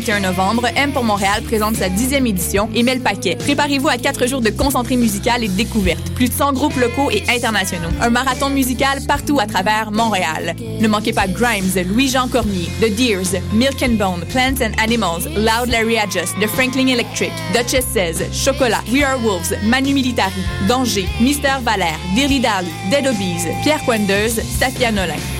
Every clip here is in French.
21 novembre, M pour Montréal présente sa dixième édition et met le paquet. Préparez-vous à quatre jours de concentré musical et de découverte. Plus de 100 groupes locaux et internationaux. Un marathon musical partout à travers Montréal. Ne manquez pas Grimes, Louis-Jean Cormier, The Deers, Milk and Bone, Plants and Animals, Loud Larry Adjust, The Franklin Electric, Duchess Says, Chocolat, We Are Wolves, Manu Militari, Danger, Mystère Valère, Dilly Dally, Dead Obies, Pierre Quendeuse, Safia Nolin.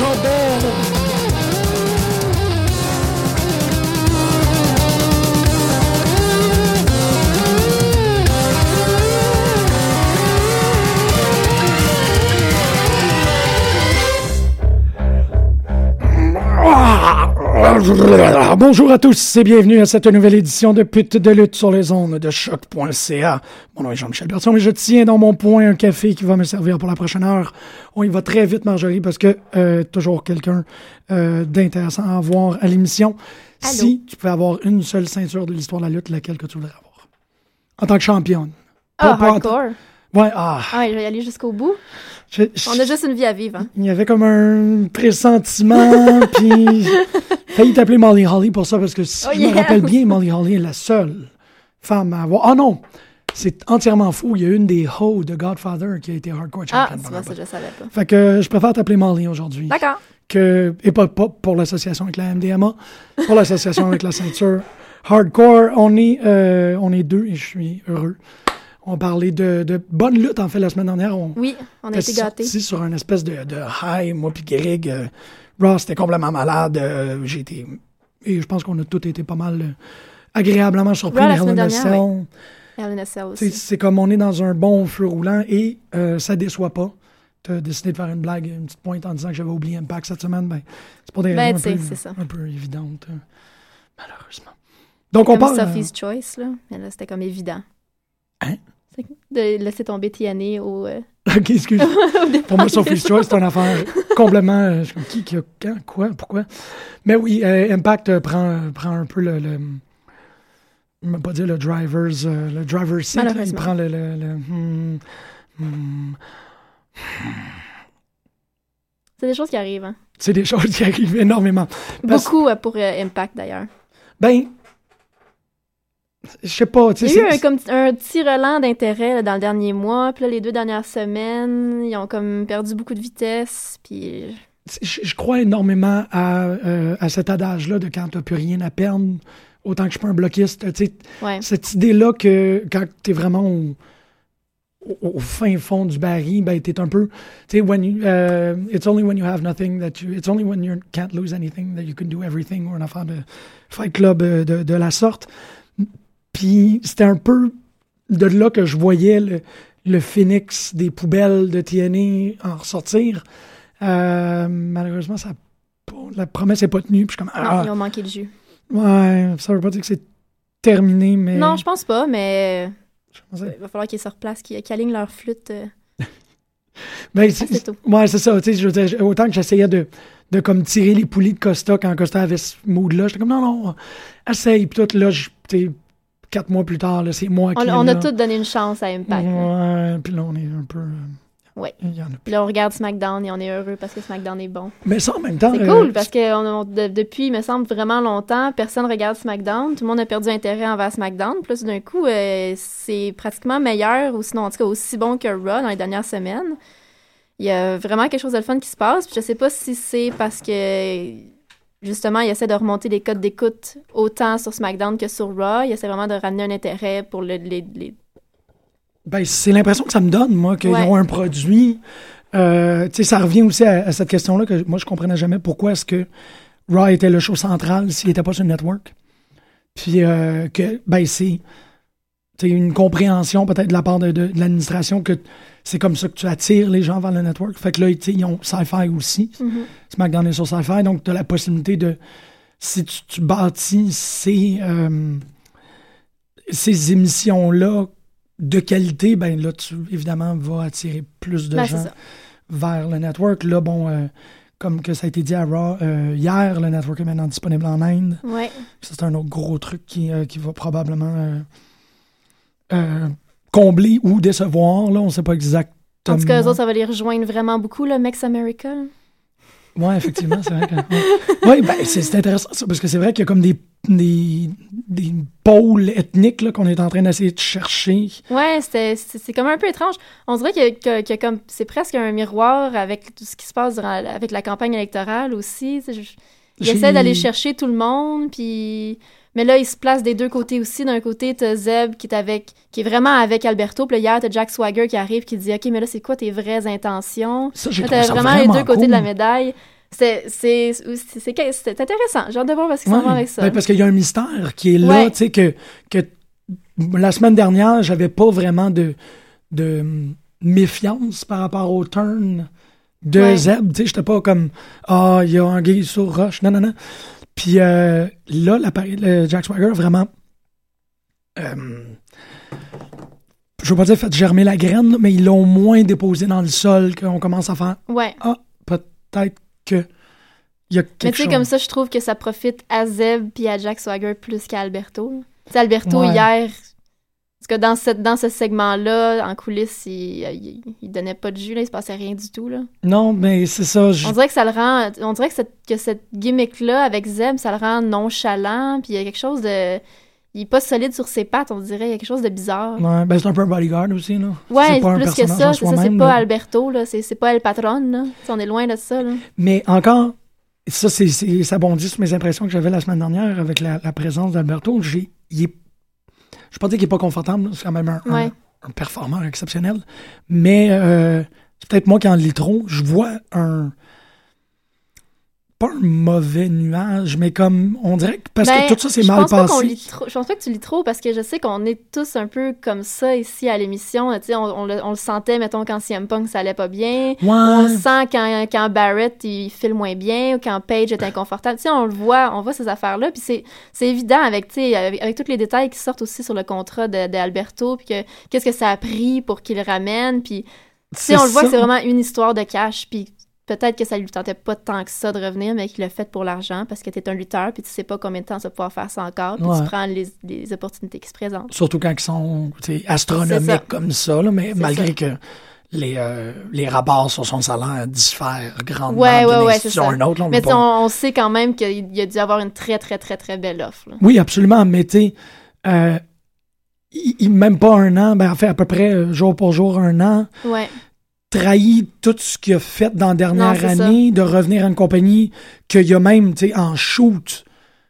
João Bonjour à tous et bienvenue à cette nouvelle édition de Pute de lutte sur les ondes de choc.ca. Mon nom est Jean-Michel Berton et je tiens dans mon poing un café qui va me servir pour la prochaine heure. On y va très vite, Marjorie, parce que euh, toujours quelqu'un euh, d'intéressant à voir à l'émission. Si tu pouvais avoir une seule ceinture de l'histoire de la lutte, laquelle que tu voudrais avoir? En tant que championne. Ah, hardcore. Ouais, ah. Ah, ouais, je vais y aller jusqu'au bout. je- On a juste une vie à vivre. hein. Il y avait comme un pressentiment, puis failli t'appeler Molly Holly pour ça, parce que si Oh, je yeah. me rappelle bien, Molly Holly est la seule femme à avoir... Ah non! C'est entièrement fou. Il y a une des Ho de Godfather qui a été hardcore Ah, champion. tu vois, ça, je savais pas. Fait que je préfère t'appeler Molly aujourd'hui. D'accord. Que, et pas, pas pour l'association avec la MDMA, pour l'association avec la ceinture hardcore. On est, euh, on est deux et je suis heureux. On parlait de, de bonne lutte, en fait, la semaine dernière. On, Oui, on a été gâtés. sorti sur un espèce de, de high, moi puis Greg. euh, Ross était complètement malade. euh, J'ai été... Et je pense qu'on a tous été pas mal euh, agréablement surpris. Sais, aussi. C'est comme on est dans un bon feu roulant et ça déçoit pas. Tu as décidé de faire une blague, une petite pointe en disant que j'avais oublié Impact cette semaine. Ben, c'est pour des Ben, raisons un peu, un peu évidentes, malheureusement. Donc, on Comme parle... Sophie's Choice, là. Mais là, c'était comme évident. Hein? De laisser tomber Tiani au. euh, OK, excuse. au. Pour moi, Sophie's Choice, c'est une affaire complètement. euh, qui, qui a quand, quoi, pourquoi? Mais oui, euh, Impact euh, prend, prend un peu le. le je pas dire le driver's, le driver's seat. là, il prend le. le, le- hmm, hmm. C'est des choses qui arrivent. hein. c'est des choses qui arrivent énormément. Parce- Beaucoup pour Impact, d'ailleurs. Ben. Je sais pas, Il y a eu un, comme, un petit relan d'intérêt dans le dernier mois. Puis là, les deux dernières semaines, ils ont comme perdu beaucoup de vitesse. Puis Je, je crois énormément à, euh, à cet adage-là de quand tu n'as plus rien à perdre, autant que je suis pas un bloquiste. Ouais. Cette idée-là que quand tu es vraiment au, au- au fin fond du baril, ben, tu es un peu. Tu sais, when you, euh, it's only when you have nothing that you. It's only when you can't lose anything that you can do everything, ou un affaire de Fight Club euh, de, de la sorte. Puis c'était un peu de là que je voyais le, le phénix des poubelles de TNA en ressortir. Euh, malheureusement, ça la promesse n'est pas tenue. Puis je comme, non, ah, ils ont manqué le jus. ouais, ça veut pas dire que c'est terminé, mais. Non, je pense pas, mais il va falloir qu'ils se replacent, qu'ils alignent leur flûte. euh. Ben, c'est- c'est tout. Ouais, c'est ça. je veux dire, autant que j'essayais de, de comme tirer les poulies de Costa quand Costa avait ce mood-là. J'étais comme, non, non, essaye. Puis tout, là, je- quatre mois plus tard, c'est moi On, qui. on a tous donné une chance à Impact. Ouais, puis là, on est un peu. Ouais. Il y en a plus. Puis là, on regarde SmackDown et on est heureux parce que SmackDown est bon. Mais ça, en même temps. C'est euh, cool parce que on- on- de- depuis, il me semble, vraiment longtemps, personne regarde SmackDown. Tout le monde a perdu intérêt envers SmackDown. Tout d'un coup, euh, c'est pratiquement meilleur, ou sinon, en tout cas, aussi bon que Raw dans les dernières semaines. Il y a vraiment quelque chose de fun qui se passe. Puis je sais pas si c'est parce que, justement, il essaie de remonter les codes d'écoute autant sur SmackDown que sur Raw. Il essaie vraiment de ramener un intérêt pour le- les, les- Ben, c'est l'impression que ça me donne, moi, qu'ils Ouais. ont un produit. Euh, tu sais, ça revient aussi à, à cette question-là que moi, je comprenais jamais pourquoi est-ce que Raw était le show central s'il n'était pas sur le network. Puis euh, que, ben, c'est une compréhension peut-être de la part de, de- de l'administration que c'est comme ça que tu attires les gens vers le network. Fait que là, ils ont Sci-Fi aussi. Mhm. SmackDown est sur Sci-Fi, donc tu as la possibilité de, si tu, tu bâtis ces, euh, ces émissions-là de qualité, ben là, tu, évidemment, vas attirer plus de Ben, gens vers le network. Là, bon, euh, comme que ça a été dit à Raw euh, hier, le network est maintenant disponible en Inde. Ouais. C'est un autre gros truc qui, euh, qui va probablement euh, combler ou décevoir. Là, on ne sait pas exactement. En tout cas, eux autres, ça va les rejoindre vraiment beaucoup, le Mex America. Oui, effectivement, c'est vrai que. Oui, ben, c'est c'est intéressant ça, parce que c'est vrai qu'il y a comme des, des, des pôles ethniques là, qu'on est en train d'essayer de chercher. Ouais, c'était- c'est c'est comme un peu étrange. On dirait que, que- que comme c'est presque un miroir avec tout ce qui se passe durant, avec la campagne électorale aussi. tu sais, je- Il J'ai- essaie d'aller chercher tout le monde, puis mais là il se place des deux côtés aussi. D'un côté t'as Zeb qui est avec, qui est vraiment avec Alberto, puis là, hier t'as Jack Swagger qui arrive qui dit ok mais là c'est quoi tes vraies intentions? Ça, j'ai t'as vraiment les deux côtés de la médaille. C'est c'est c'est c'est- c'est intéressant. J'ai hâte de voir parce qu'ils s'en Ouais. avec ça. Ben, parce qu'il y a un mystère qui est là, Ouais. tu sais, que, que la semaine dernière, j'avais pas vraiment de, de hum, méfiance par rapport au turn de. Zeb. Tu sais, j'étais pas comme Ah, il y a un gay sur Roche. Non, non, non. Puis euh, là, l'appareil- le Jack Swagger a vraiment. euh, je veux pas dire fait germer la graine, mais ils l'ont moins déposé dans le sol qu'on commence à faire Ouais. Ah, peut-être que. Y a quelque Mais tu sais, comme ça, je trouve que ça profite à Zeb puis à Jack Swagger plus qu'à Alberto. Tu Alberto, Ouais. hier, parce que dans, cette, dans ce segment-là, en coulisses, il, il, il donnait pas de jus, là, il se passait rien du tout. Là. Non, mais c'est ça. je- On dirait que ça le rend. On dirait que cette, que cette gimmick-là avec Zeb, ça le rend nonchalant, puis il y a quelque chose de. Il est pas solide sur ses pattes, on dirait. Il y a quelque chose de bizarre. Ouais, ben c'est un peu un bodyguard aussi, là. Ouais, c'est plus que ça. C'est ça, c'est pas. Alberto, là. C'est pas El Patron, là. On est loin de ça, là. Mais encore, ça, c'est, ça bondit sur mes impressions que j'avais la semaine dernière avec la, la présence d'Alberto. Il est, je ne pas dire qu'il n'est pas confortable, c'est quand même un, un- Ouais. un performeur exceptionnel. Mais euh, c'est peut-être moi qui en lis trop. Je vois un. Pas un mauvais nuage, mais comme. On dirait que. Parce Ben, que tout ça, c'est mal pas passé. lit trop- je pense pas que tu lis trop parce que je sais qu'on est tous un peu comme ça ici à l'émission. On, on le, on le sentait, mettons, quand CM Punk ça allait pas bien. On le sent quand, quand Barrett il file moins bien ou quand Page est inconfortable. On le voit, on voit ces affaires-là. Puis c'est, évident avec, avec, avec tous les détails qui sortent aussi sur le contrat de, de Alberto, puis que qu'est-ce que ça a pris pour qu'il le ramène. Puis on le voit que c'est vraiment une histoire de cash. Puis peut-être que ça lui tentait pas tant que ça de revenir, mais qu'il l'a fait pour l'argent parce que t'es un lutteur, puis tu sais pas combien de temps tu vas pouvoir faire ça encore, puis Ouais. tu prends les, les opportunités qui se présentent. Surtout quand ils sont tu ça. astronomiques comme ça, là, mais malgré ça. que les, euh, les rapports sur son salaire diffèrent grandement Ouais, d'une ouais, institution c'est à ça. une autre. là, on Mais tu pas- on, on sait quand même qu'il y a dû avoir une très, très, très, très belle offre. là. Oui, absolument, mais tu euh, même pas un an, ben, en fait, à peu près euh, jour pour jour, un an, Ouais. Trahi tout ce qu'il a fait dans la dernière Non, c'est ça. année, de revenir à une compagnie qu'il a même, tu sais, en shoot,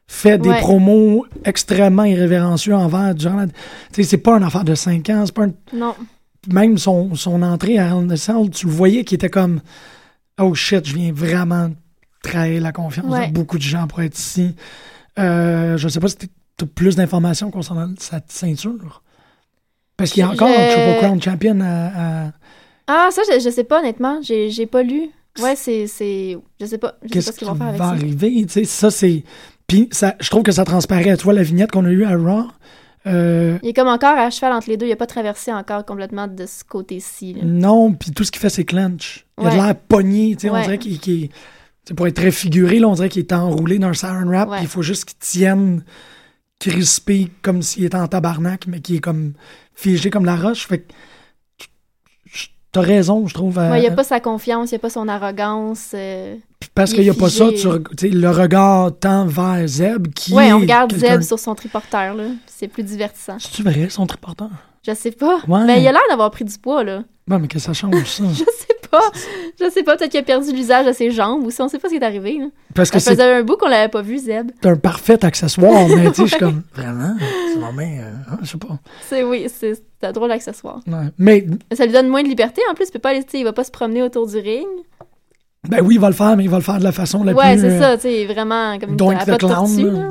fait des Ouais. promos extrêmement irrévérencieux envers la... Tu sais, c'est pas une affaire de 5 ans, c'est pas un- Non. même son, son entrée à Hell in tu le voyais qui était comme Oh shit, je viens vraiment trahir la confiance Ouais. de beaucoup de gens pour être ici. Euh, je sais pas si tu as plus d'informations concernant sa ceinture. Parce qu'il y a Je- encore un Triple Crown Champion à. à- Ah, ça, je, je sais pas, honnêtement. J'ai j'ai pas lu. Ouais, c'est. c'est- Je sais pas. Je sais pas Qu'est-ce ce qui qu'ils va vont faire avec ça. arriver? Tu sais, ça, c'est. Puis ça, je trouve que ça transparaît. Tu vois, la vignette qu'on a eue à Raw. euh, Il est comme encore à cheval entre les deux. Il a pas traversé encore complètement de ce côté-ci. là. Non, puis tout ce qu'il fait, c'est clench. Il a de Ouais. l'air pogné, tu sais, on Ouais. dirait qu'il qu'il est C'est pour être très figuré, là, on dirait qu'il est enroulé dans un saran wrap, Ouais. puis il faut juste qu'il tienne crispé comme s'il était en tabarnak, mais qui est comme figé comme la roche. Fait que tu- tu- t'as raison, je trouve. euh, Ouais, il a pas sa confiance, il a pas son arrogance. euh. parce il qu'il n'y a pas ça, tu le regard tend vers Zeb qui Ouais, on regarde Zeb sur son triporteur, là. C'est plus divertissant. C'est-tu vrai, son triporteur? Je sais pas. Ouais. Mais il a l'air d'avoir pris du poids, là. Ouais, mais que ça change, ça? Je sais pas. Je sais pas, peut-être qu'il a perdu l'usage de ses jambes ou si on sait pas ce qui est arrivé. Là. Parce que Ça c'est faisait un bout qu'on l'avait pas vu, Zeb. un parfait accessoire, mais tu sais, je suis comme, vraiment? C'est vraiment, euh, hein, je sais pas. C'est oui, c'est c'est un drôle d'accessoire. Ouais. Mais, Mais ça lui donne moins de liberté. En plus, il peut pas aller, il va pas se promener autour du ring. ben oui, il va le faire, mais il va le faire de la façon la ouais, plus... c'est euh, ça, tu sais, vraiment comme pas de clown,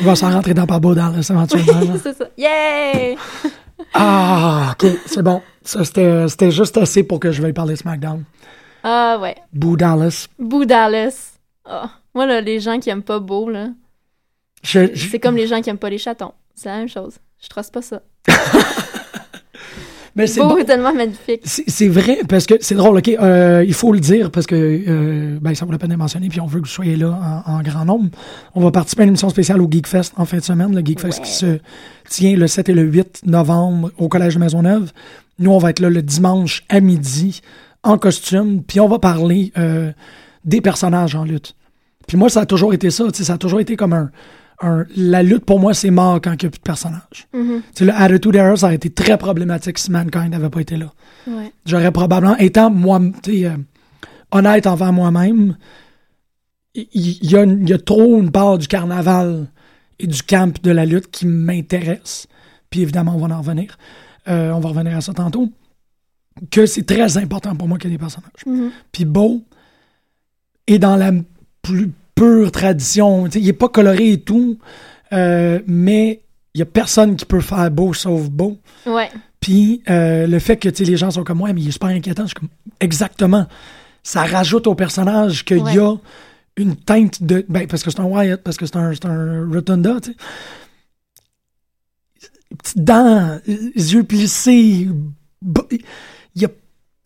Il va s'en rentrer dans pas beau dans éventuellement. là. c'est ça. Yay! Ah, ok, c'est bon. Ça, c'était juste assez pour que je veuille parler SmackDown. Ah ouais. Boo Dallas. Boo Dallas. Ah. Moi, là, les gens qui aiment pas Beau, là, Je- c'est comme les gens qui aiment pas les chatons. C'est la même chose. Je trosse pas ça. mais c'est Beau bon. est tellement magnifique. C'est vrai, parce que c'est drôle, OK, euh, il faut le dire, parce que euh, ben, ça vaut la peine de mentionner, puis on veut que vous soyez là en, en grand nombre. On va participer à une émission spéciale au Geekfest en fin de semaine, le Geekfest Ouais. qui se tient le 7 et le 8 novembre au Collège de Maisonneuve. Nous, on va être là le dimanche à midi, en costume, puis on va parler euh, des personnages en lutte. Puis moi, ça a toujours été ça, ça a toujours été comme un... un- la lutte, pour moi, c'est mort quand il n'y a plus de personnages. Mhm. Tu sais, le Attitude Era, ça a été très problématique si Mankind n'avait pas été là. Ouais. J'aurais probablement, étant moi, euh, honnête envers moi-même, il y, a y trop une part du carnaval et du camp de la lutte qui m'intéresse. Puis évidemment, on va en revenir. Euh, on va revenir à ça tantôt. Que c'est très important pour moi qu'il y ait des personnages. Mhm. Puis Beau est dans la plus pure tradition. Il est pas coloré et tout, euh, mais il y a personne qui peut faire Beau sauf Beau. Ouais. Puis euh, le fait que les gens sont comme ouais, mais il est super inquiétant, je suis comme exactement. Ça rajoute au personnage qu'il y a une teinte de. Ben, parce que c'est un Wyatt, parce que c'est un, un Rotunda, tu sais. Petites dents, les yeux plissés. Il, y a,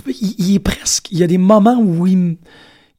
il, il est presque. Il y a des moments où il,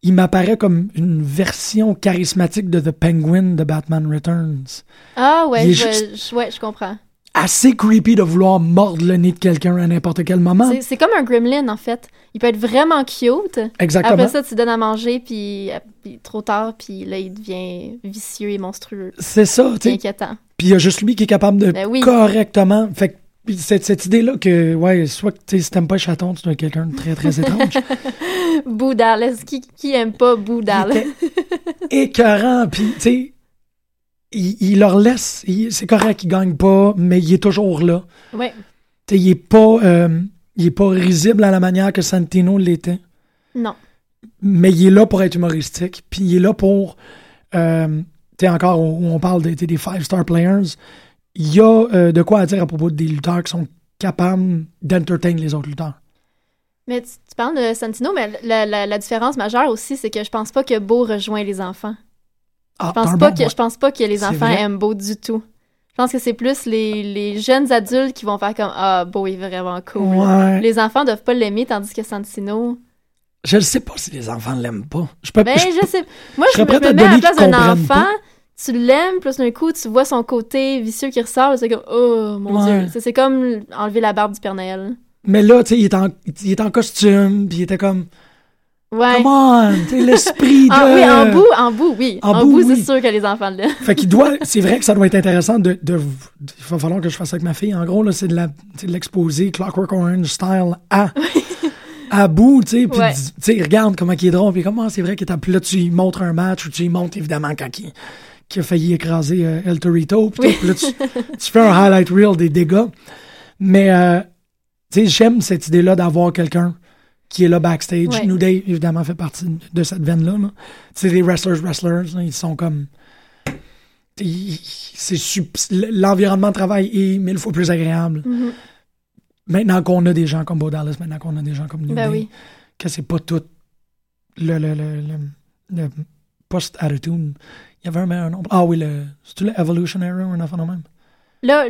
il m'apparaît comme une version charismatique de The Penguin de Batman Returns. Ah ouais, je, ouais, je comprends. Assez creepy de vouloir mordre le nez de quelqu'un à n'importe quel moment. C'est- comme un gremlin, en fait. Il peut être vraiment cute. Exactement. Après ça, tu donnes à manger, puis, puis trop tard, puis là, il devient vicieux et monstrueux. C'est ça, tu C'est sais. inquiétant. Puis il y a juste lui qui est capable de Ben oui. correctement. Fait puis cette, cette idée-là que, ouais, soit que si t'aimes pas chaton, tu dois être quelqu'un de très, très étrange. Boo Dallas. Qui, qui aime pas Boo Dallas? Écœurant, puis tu sais, il, il leur laisse. il- C'est correct qu'il gagne pas, mais il est toujours là. Ouais. Tu sais, il est pas, euh, il est pas risible à la manière que Santino l'était. Non. mais il est là pour être humoristique, puis il est là pour, euh, tu sais, encore, où on parle des, des five-star players, il y a euh, de quoi à dire à propos des lutteurs qui sont capables d'entertain les autres lutteurs. Mais tu, tu parles de Santino, mais la, la- la différence majeure aussi, c'est que je pense pas que Beau rejoint les enfants. Ah, Je pense, pas bon que, je pense pas que les enfants aiment Beau du tout. Je pense que c'est plus les, les jeunes adultes qui vont faire comme Ah, Beau est vraiment cool. Ouais. Les enfants doivent pas l'aimer, tandis que Santino. Je ne sais pas si les enfants l'aiment pas. Je peux, Ben, je- je sais. Moi, je je, me, me à mets à la place d'un enfant. Tu l'aimes, plus d'un coup, tu vois son côté vicieux qui ressort. C'est comme Oh mon Ouais. Dieu. C'est- C'est comme enlever la barbe du Père Noël. Mais là, tu sais, il, est en- il est en costume, puis il était comme, Ouais. come on, l'esprit de... Ah, oui, en bout, en bout, oui. En En, bout, bout, oui. c'est sûr que les enfants l'aiment. Fait qu'il doit. C'est vrai que ça doit être intéressant de. de- il va falloir que je fasse ça avec ma fille. En gros, là, c'est de l'exposer Clockwork Orange style à. à bout, tu sais. Puis, Ouais. tu sais, regarde comment il est drôle. Puis, comment c'est vrai qu'il est à- Puis là, tu montres un match ou tu lui montres évidemment quand il, qu'il a failli écraser euh, El Torito. Puis, tout. Puis là, tu, tu fais un highlight reel des dégâts. Mais, euh, tu sais, j'aime cette idée-là d'avoir quelqu'un qui est là backstage. Ouais. New Day, évidemment, fait partie de cette veine-là. là. Tu sais, les wrestlers, wrestlers, là, ils sont comme. C'est L'environnement de travail est mille fois plus agréable. Mhm. Maintenant qu'on a des gens comme Bo Dallas, maintenant qu'on a des gens comme New Ben Day, oui. que c'est pas tout le, le, le, le, le post-attitude. Il y avait un meilleur nom. Ah oui, le. C'est-tu le Evolutionary ou un enfant même? Là,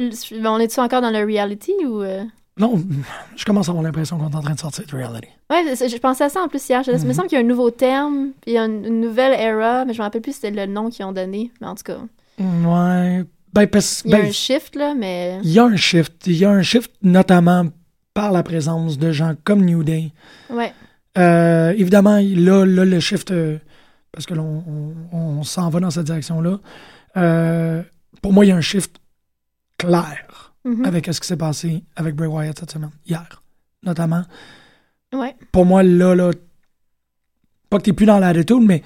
on est-tu encore dans le reality ou. euh? Non, je commence à avoir l'impression qu'on est en train de sortir de reality. Ouais, je pensais à ça en plus hier. Je- Il me Mhm. semble qu'il y a un nouveau terme, puis il y a une, une nouvelle era, mais je me rappelle plus c'était le nom qu'ils ont donné. Mais en tout cas, Ouais. Ben, parce il y a ben, un shift, là, mais. il y a un shift. Il y a un shift notamment par la présence de gens comme New Day. Ouais. Euh, évidemment, là, là, le shift, euh, parce que l'on on, on s'en va dans cette direction-là. euh, pour moi, il y a un shift clair Mhm. avec ce qui s'est passé avec Bray Wyatt cette semaine, hier, notamment. Ouais. Pour moi, là, là, pas que t'es plus dans l'attitude, mais,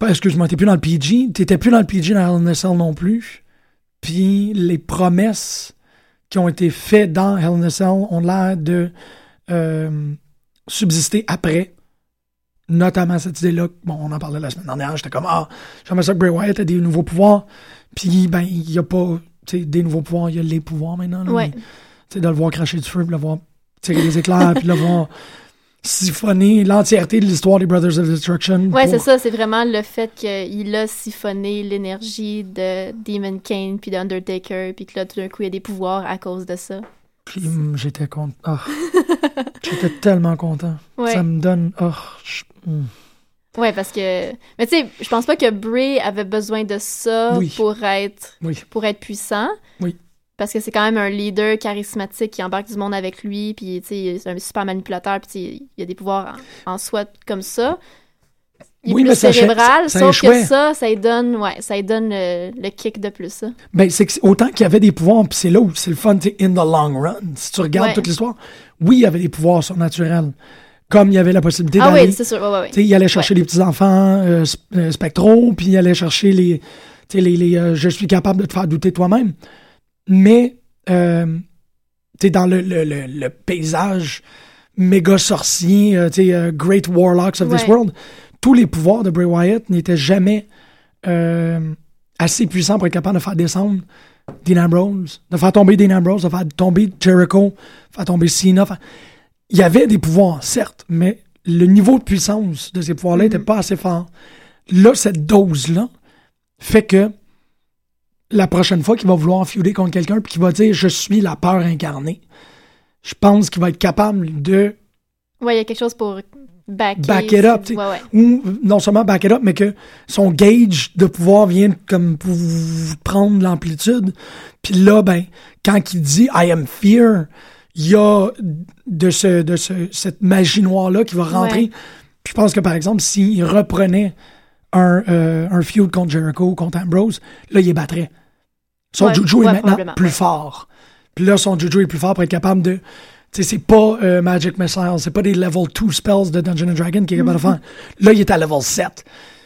pas, excuse-moi, t'es plus dans le PG, t'étais plus dans le PG dans Hell in a Cell non plus. Puis les promesses qui ont été faites dans Hell in a Cell ont l'air de euh, subsister après. Notamment cette idée-là, bon, on en parlait la semaine dernière, j'étais comme, ah, j'aimerais ça que Bray Wyatt ait des nouveaux pouvoirs. Puis, ben, il y a pas, des nouveaux pouvoirs, il y a les pouvoirs maintenant. là. Ouais. Tu sais, de le voir cracher du feu, de le voir tirer des éclairs, puis de le voir siphonner l'entièreté de l'histoire des Brothers of Destruction. Ouais, pour- c'est ça. C'est vraiment le fait qu'il a siphonné l'énergie de Demon Kane puis d'Undertaker, puis que là, tout d'un coup, il y a des pouvoirs à cause de ça. Puis, j'étais content. Ah. j'étais tellement content. Ouais. Ça me donne. Oh, je-. Ouais, parce que. Mais tu sais, je pense pas que Bray avait besoin de ça Oui. pour être Oui. pour être puissant. Oui. Parce que c'est quand même un leader charismatique qui embarque du monde avec lui, puis tu sais, c'est un super manipulateur, puis tu sais, il y a des pouvoirs en, en soi comme ça. Il est Oui, plus mais ça cérébral, ça sauf échouait. que ça, ça lui donne, ouais, ça lui donne le, le kick de plus, ça. Ben, c'est c'est- autant qu'il y avait des pouvoirs, puis c'est là où c'est le fun, tu sais, in the long run. Si tu regardes Ouais. toute l'histoire, oui, il y avait des pouvoirs surnaturels. Comme il y avait la possibilité Ah d'aller. oui, c'est sûr, ouais, ouais, il allait chercher les petits-enfants euh, euh, spectraux, puis il allait chercher les, tu sais, les, les euh, je suis capable de te faire douter toi-même. Mais, euh, tu sais, dans le, le, le, paysage méga sorcier, euh, tu sais, euh, Great Warlocks of this world, tous les pouvoirs de Bray Wyatt n'étaient jamais euh, assez puissants pour être capable de faire descendre Dean Ambrose, de faire tomber Dean Ambrose, de faire tomber Jericho, de faire tomber Cena. faire- Il y avait des pouvoirs, certes, mais le niveau de puissance de ces pouvoirs-là n'était pas assez fort. Là, cette dose-là fait que la prochaine fois qu'il va vouloir feuder contre quelqu'un puis qu'il va dire je suis la peur incarnée, je pense qu'il va être capable de Ouais, il y a quelque chose pour back it up. Ouais, ouais. ou non seulement back it up, mais que son gauge de pouvoir vient comme pour prendre l'amplitude. Puis là, ben, quand il dit I am fear, il y a de ce, de ce, cette magie noire-là qui va rentrer. Ouais. Puis je pense que par exemple, s'il reprenait un, euh, un feud contre Jericho, contre Ambrose, là, il est battrait. Son juju est maintenant plus fort. Puis là, son juju est plus fort pour être capable de. Sais, c'est pas euh, Magic Missile, c'est pas des level 2 spells de Dungeon and Dragon qui est capable de faire. Là, il est à level 7.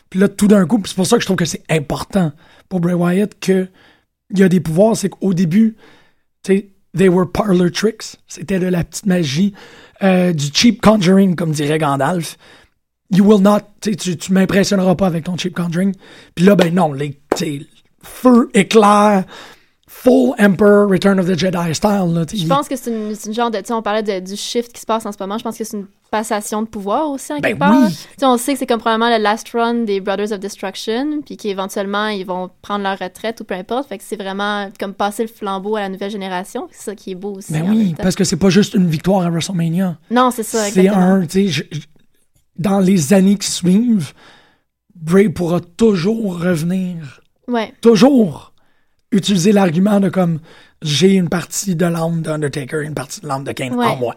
Puis là, tout d'un coup, c'est pour ça que je trouve que c'est important pour Bray Wyatt que il y a des pouvoirs, c'est qu'au début, tu sais, they were parlor tricks. C'était de la petite magie, euh, du cheap conjuring, comme dirait Gandalf. You will not, tu tu, m'impressionneras pas avec ton cheap conjuring. Puis là, ben non, les, feu, éclair, full Emperor, Return of the Jedi style. Là, Je pense que c'est une, une genre de. Tu sais, on parlait de- du shift qui se passe en ce moment. Je pense que c'est une passation de pouvoir aussi, en Ben quelque part. oui. On sait que c'est comme probablement le last run des Brothers of Destruction, puis qu'éventuellement, ils vont prendre leur retraite ou peu importe. Fait que c'est vraiment comme passer le flambeau à la nouvelle génération. C'est ça qui est beau aussi. Ben en oui, parce que c'est pas juste une victoire à WrestleMania. Non, c'est ça, C'est un, je- dans les années qui suivent, Bray pourra toujours revenir, Ouais. toujours utiliser l'argument de comme j'ai une partie de l'âme d'Undertaker, une partie de l'âme de Kane Ouais. en moi.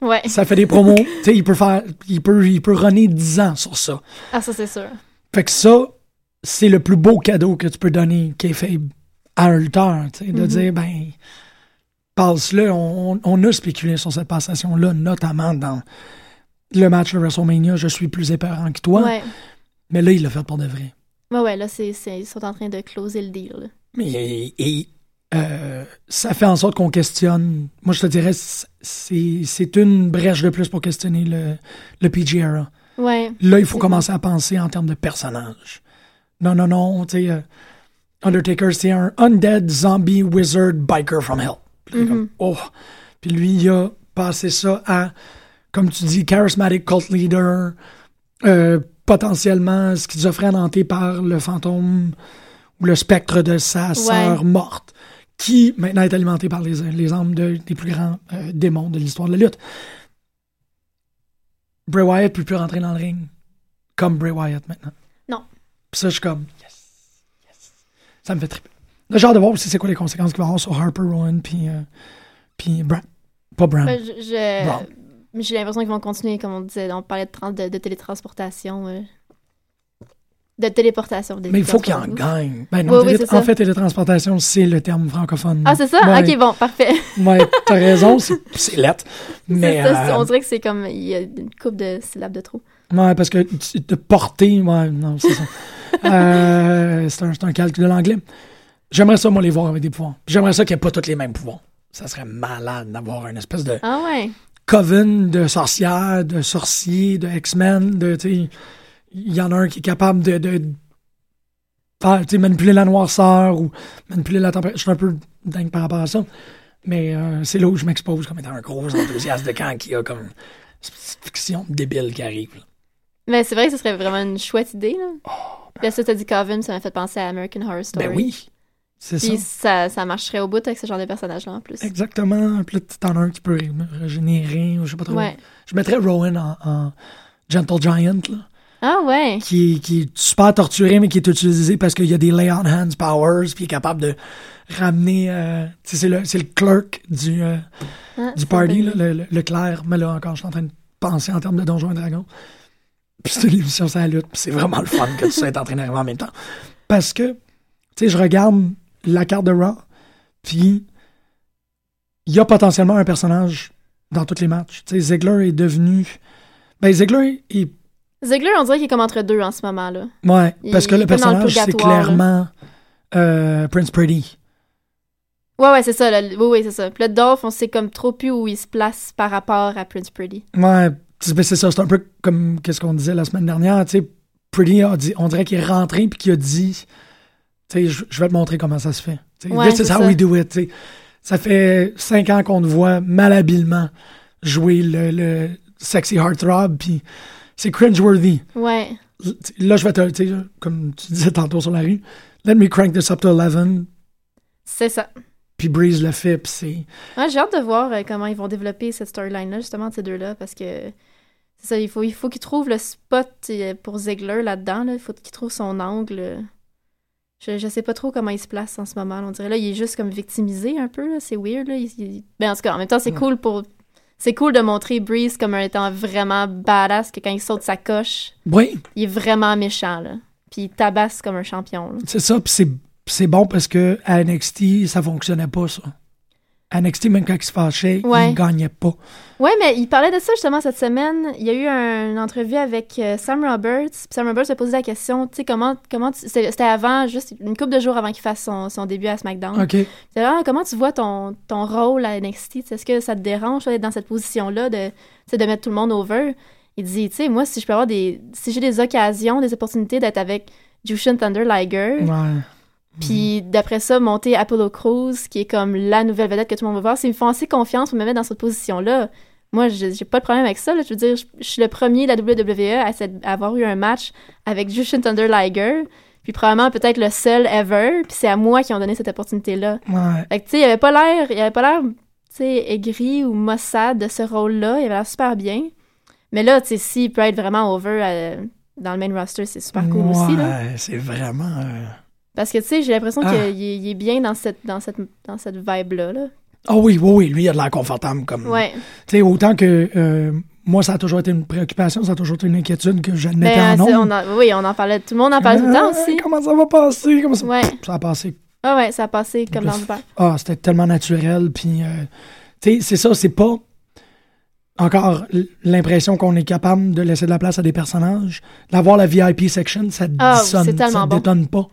Ouais. Ça fait des promos, tu sais, il peut faire, il peut, il peut runner 10 ans sur ça. Ah, ça, c'est sûr. Fait que ça, c'est le plus beau cadeau que tu peux donner, kayfabe, à un lutteur, de Mhm. dire, ben, passe-le. On, on- a spéculé sur cette passation-là, notamment dans le match de WrestleMania, je suis plus épeurant que toi. Ouais. Mais là, il l'a fait pour de vrai. Ouais, ouais, là, c'est, c'est- ils sont en train de closer le deal. là. Mais, et, euh, ça fait en sorte qu'on questionne. Moi, je te dirais, c'est, une brèche de plus pour questionner le, le PG era. Ouais. Là, il faut commencer à penser en termes de personnage. Non, non, non, tu sais, euh, Undertaker, c'est un undead zombie wizard biker from hell. Puis, comme, oh. Puis lui, il a passé ça à, comme tu dis, charismatic cult leader, euh, potentiellement schizophrène hanté par le fantôme le spectre de sa sœur morte, qui maintenant est alimenté par les, les âmes de- des plus grands euh, démons de l'histoire de la lutte. Bray Wyatt peut plus rentrer dans le ring comme Bray Wyatt maintenant. Non. Puis ça, je suis comme, yes, yes. Ça me fait triper. J'ai hâte de voir aussi c'est quoi les conséquences qu'il va avoir sur Harper, Rowan, puis, euh, puis. Pas Bran. Ben, je-. J'ai l'impression qu'ils vont continuer, comme on disait, on parlait de, de, de télétransportation. De téléportation. Mais il faut qu'il en gagne. Ben non, Oui, oui, en fait, télétransportation, c'est le terme francophone. Ah, c'est ça? Ouais. Ok, bon, parfait. Ouais, t'as raison, c'est lettre. Mais, ça, euh, on dirait que c'est comme, il y a une coupe de syllabes de trop. ouais, parce que tu- de porter, ouais, non, c'est ça. Euh, c'est un, un calque de l'anglais. J'aimerais ça, moi, les voir avec des pouvoirs. J'aimerais ça qu'il n'y ait pas tous les mêmes pouvoirs. Ça serait malade d'avoir une espèce de Ah ouais. coven de sorcières, de sorciers, de X-Men, de, tu sais, il y en a un qui est capable de, de faire, tu sais, manipuler la noirceur ou manipuler la température. Je suis un peu dingue par rapport à ça. Mais euh, c'est là où je m'expose comme étant un gros enthousiaste de quand il y a comme une fiction débile qui arrive. là. Mais c'est vrai que ce serait vraiment une chouette idée, là. Puis là, ça, t'as dit Coven, ça m'a fait penser à American Horror Story. Ben oui, c'est ça. Puis ça, ça marcherait au bout avec ce genre de personnage-là, en plus. Exactement. Puis là, t'en as un qui peut ré- régénérer, ou je sais pas trop. Ouais. Je mettrais Rowan en, en Gentle Giant, là. Ah ouais. qui qui est super torturé, mais qui est utilisé parce qu'il y a des lay on hands powers, puis il est capable de ramener. euh, tu sais, c'est le, c'est le clerk du, euh, Ah, du party, là, le, le, le clerc. Mais là encore, je suis en train de penser en termes de Donjons et Dragons. Puis c'est une émission sur la lutte, puis c'est vraiment le fun que ça est en train d'arriver en même temps. Parce que, tu sais, je regarde la carte de Raw, puis il y a potentiellement un personnage dans tous les matchs. Tu sais, Ziggler est devenu. Ben, Ziggler est Ziggler, on dirait qu'il est comme entre deux en ce moment, là. Ouais, Il- parce que le personnage, c'est clairement euh, Prince Pretty. Ouais, ouais, c'est ça. là. Oui, oui, c'est ça. Puis le Dolph, on sait comme trop plus où il se place par rapport à Prince Pretty. Ouais, c'est ça, c'est un peu comme qu'est-ce qu'on disait la semaine dernière, tu sais, Pretty a dit, on dirait qu'il est rentré puis qu'il a dit, tu sais, je vais te montrer comment ça se fait. Ouais, This is c'est how ça. we do it. Ça fait cinq ans qu'on te voit malhabilement jouer le, le sexy heartthrob puis c'est cringeworthy. Ouais. Là, je vais te, comme tu disais tantôt sur la rue, let me crank this up to 11, C'est ça. puis Breeze le fait, puis c'est... Ouais, j'ai hâte de voir euh, comment ils vont développer cette storyline-là, justement, de ces deux-là, parce que c'est ça, il faut, il faut qu'ils trouvent le spot euh, pour Ziggler là-dedans. là. Il faut qu'il trouve son angle. Je, je sais pas trop comment il se place en ce moment. là. On dirait là, il est juste comme victimisé un peu. C'est weird. Là. Il- il- Ben, en tout cas, en même temps, c'est cool pour. C'est cool de montrer Breeze comme étant vraiment badass, que quand il saute sa coche, Oui, il est vraiment méchant, là. Puis il tabasse comme un champion. C'est ça, puis c'est, c'est bon parce que à NXT, ça fonctionnait pas, ça. NXT, même quand il se fâchait, Ouais. il gagnait pas. Ouais, mais il parlait de ça justement cette semaine. Il y a eu un- une entrevue avec euh, Sam Roberts. Puis Sam Roberts a posé la question, tu sais, comment, comment tu- c'était avant, juste une couple de jours avant qu'il fasse son, son début à SmackDown. OK. Ah, comment tu vois ton, ton rôle à NXT? Est-ce que ça te dérange d'être dans cette position-là de, de mettre tout le monde over? Il dit, tu sais, moi, si je peux avoir des. Si j'ai des occasions, des opportunités d'être avec Jushin Thunder Liger, Ouais. Puis d'après ça, monter Apollo Crews, qui est comme la nouvelle vedette que tout le monde va voir, s'ils me font assez confiance pour me mettre dans cette position-là, moi, j'ai pas de problème avec ça. là. Je veux dire, je, je suis le premier de la WWE à, avoir eu un match avec Jushin Thunder Liger, puis probablement peut-être le seul ever, puis c'est à moi qui ont donné cette opportunité-là. Ouais. Fait que, tu sais, il avait pas l'air, il avait pas l'air, tu sais, aigri ou maussade de ce rôle-là. Il avait l'air super bien. Mais là, tu sais, s'il peut être vraiment over euh, dans le main roster, c'est super cool aussi. Ouais, c'est vraiment... euh, Parce que, tu sais, j'ai l'impression Ah. qu'il est, il est bien dans cette, dans cette, dans cette vibe-là. Là. Ah oui, oui, oui, lui, il a de l'air confortable. Comme... Ouais. Tu sais, autant que euh, moi, ça a toujours été une préoccupation, ça a toujours été une inquiétude que j'admettais Ben, en nombre. on en- oui, on en parlait. Tout le monde en parlait tout le temps aussi. Comment ça va passer? Comment ça... Ouais. ça a passé Ah ouais, ça a passé comme dans le verre. Ah, c'était tellement naturel. Puis, euh, tu sais, c'est ça, c'est pas encore l'impression qu'on est capable de laisser de la place à des personnages. D'avoir la VIP section, ça Ah, ça bon. détonne pas.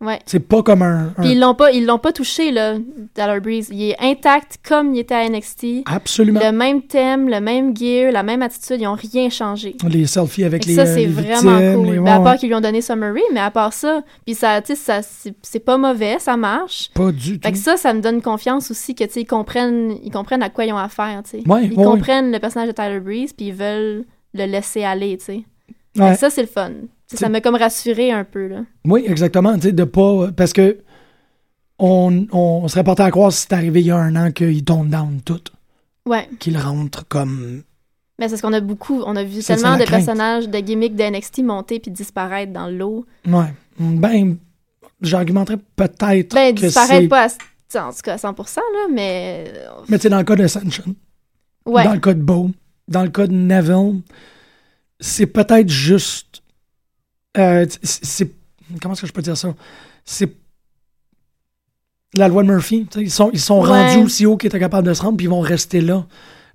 Ouais. C'est pas comme un. un- Puis ils l'ont pas, ils l'ont pas touché, là, Dollar Breeze. Il est intact comme il était à NXT. Absolument. Le même thème, le même gear, la même attitude, ils ont rien changé. Les selfies avec les. ça, euh, c'est vraiment victimes, cool. les- Ben, à part qu'ils lui ont donné Summary, mais à part ça, puis ça, tu sais, ça, c'est pas mauvais, ça marche. Pas du tout. Fait que ça, ça me donne confiance aussi que, tu sais, ils comprennent, ils comprennent à quoi ils ont affaire, tu sais. Ouais, ils ouais, comprennent le personnage de Tyler Breeze, puis ils veulent le laisser aller, tu sais. Ça, c'est le fun. Ça m'a comme rassuré un peu, là. Oui, exactement. Tu sais, de pas. Parce que. on, on serait porté à croire si c'est arrivé il y a un an qu'il tombe down tout, Ouais. qu'il rentre comme. Mais c'est ce qu'on a beaucoup, on a vu tellement de crainte. personnages de gimmicks de NXT monter puis disparaître dans l'eau. Ouais. Ben, j'argumenterais peut-être Ben, que disparaître pas à, en tout cas à 100%, là, mais. Mais tu sais, dans le cas d'Ascension, Ouais. dans le cas de Beau, dans le cas de Neville, c'est peut-être juste. Euh, c'est-. Comment est-ce que je peux dire ça? C'est. La loi de Murphy. Ils sont, ils sont Ouais. rendus aussi haut qu'ils étaient capables de se rendre, puis ils vont rester là.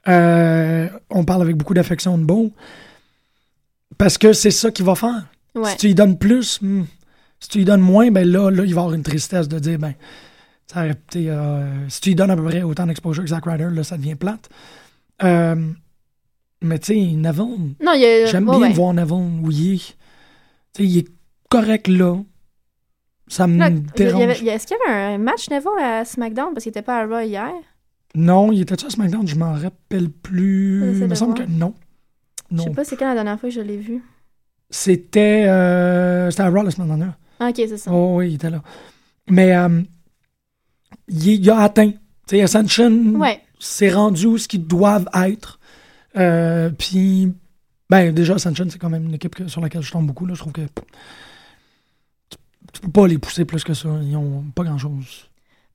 Euh, on parle avec beaucoup d'affection de Beau. Parce que c'est ça qu'il va faire. ouais. Si tu lui donnes plus, hmm, si tu lui donnes moins, ben là, là, il va avoir une tristesse de dire, ben, euh, si tu lui donnes à peu près autant d'exposure que Zack Ryder, là, ça devient plate. Euh, mais tu sais, Non, a. j'aime bien ouais. voir il est. Tu sais, il est correct là. Ça me Là, dérange. Est-ce qu'il y avait un match Neville à SmackDown? Parce qu'il était pas à Raw hier? Non, il était-tu à SmackDown? Je m'en rappelle plus. Il me semble voir. que non. Je Non. sais pas c'est quand la dernière fois que je l'ai vu. C'était, euh, c'était à Raw la semaine dernière. Ah, ok, c'est ça. Oh oui, il était là. Mais euh, il, il a atteint. Tu Ascension, Ouais. c'est rendu où ce qu'ils doivent être. Euh, Puis, ben, déjà, Ascension, c'est quand même une équipe que- sur laquelle je tombe beaucoup. Là. Je trouve que tu, tu peux pas les pousser plus que ça. Ils ont pas grand-chose.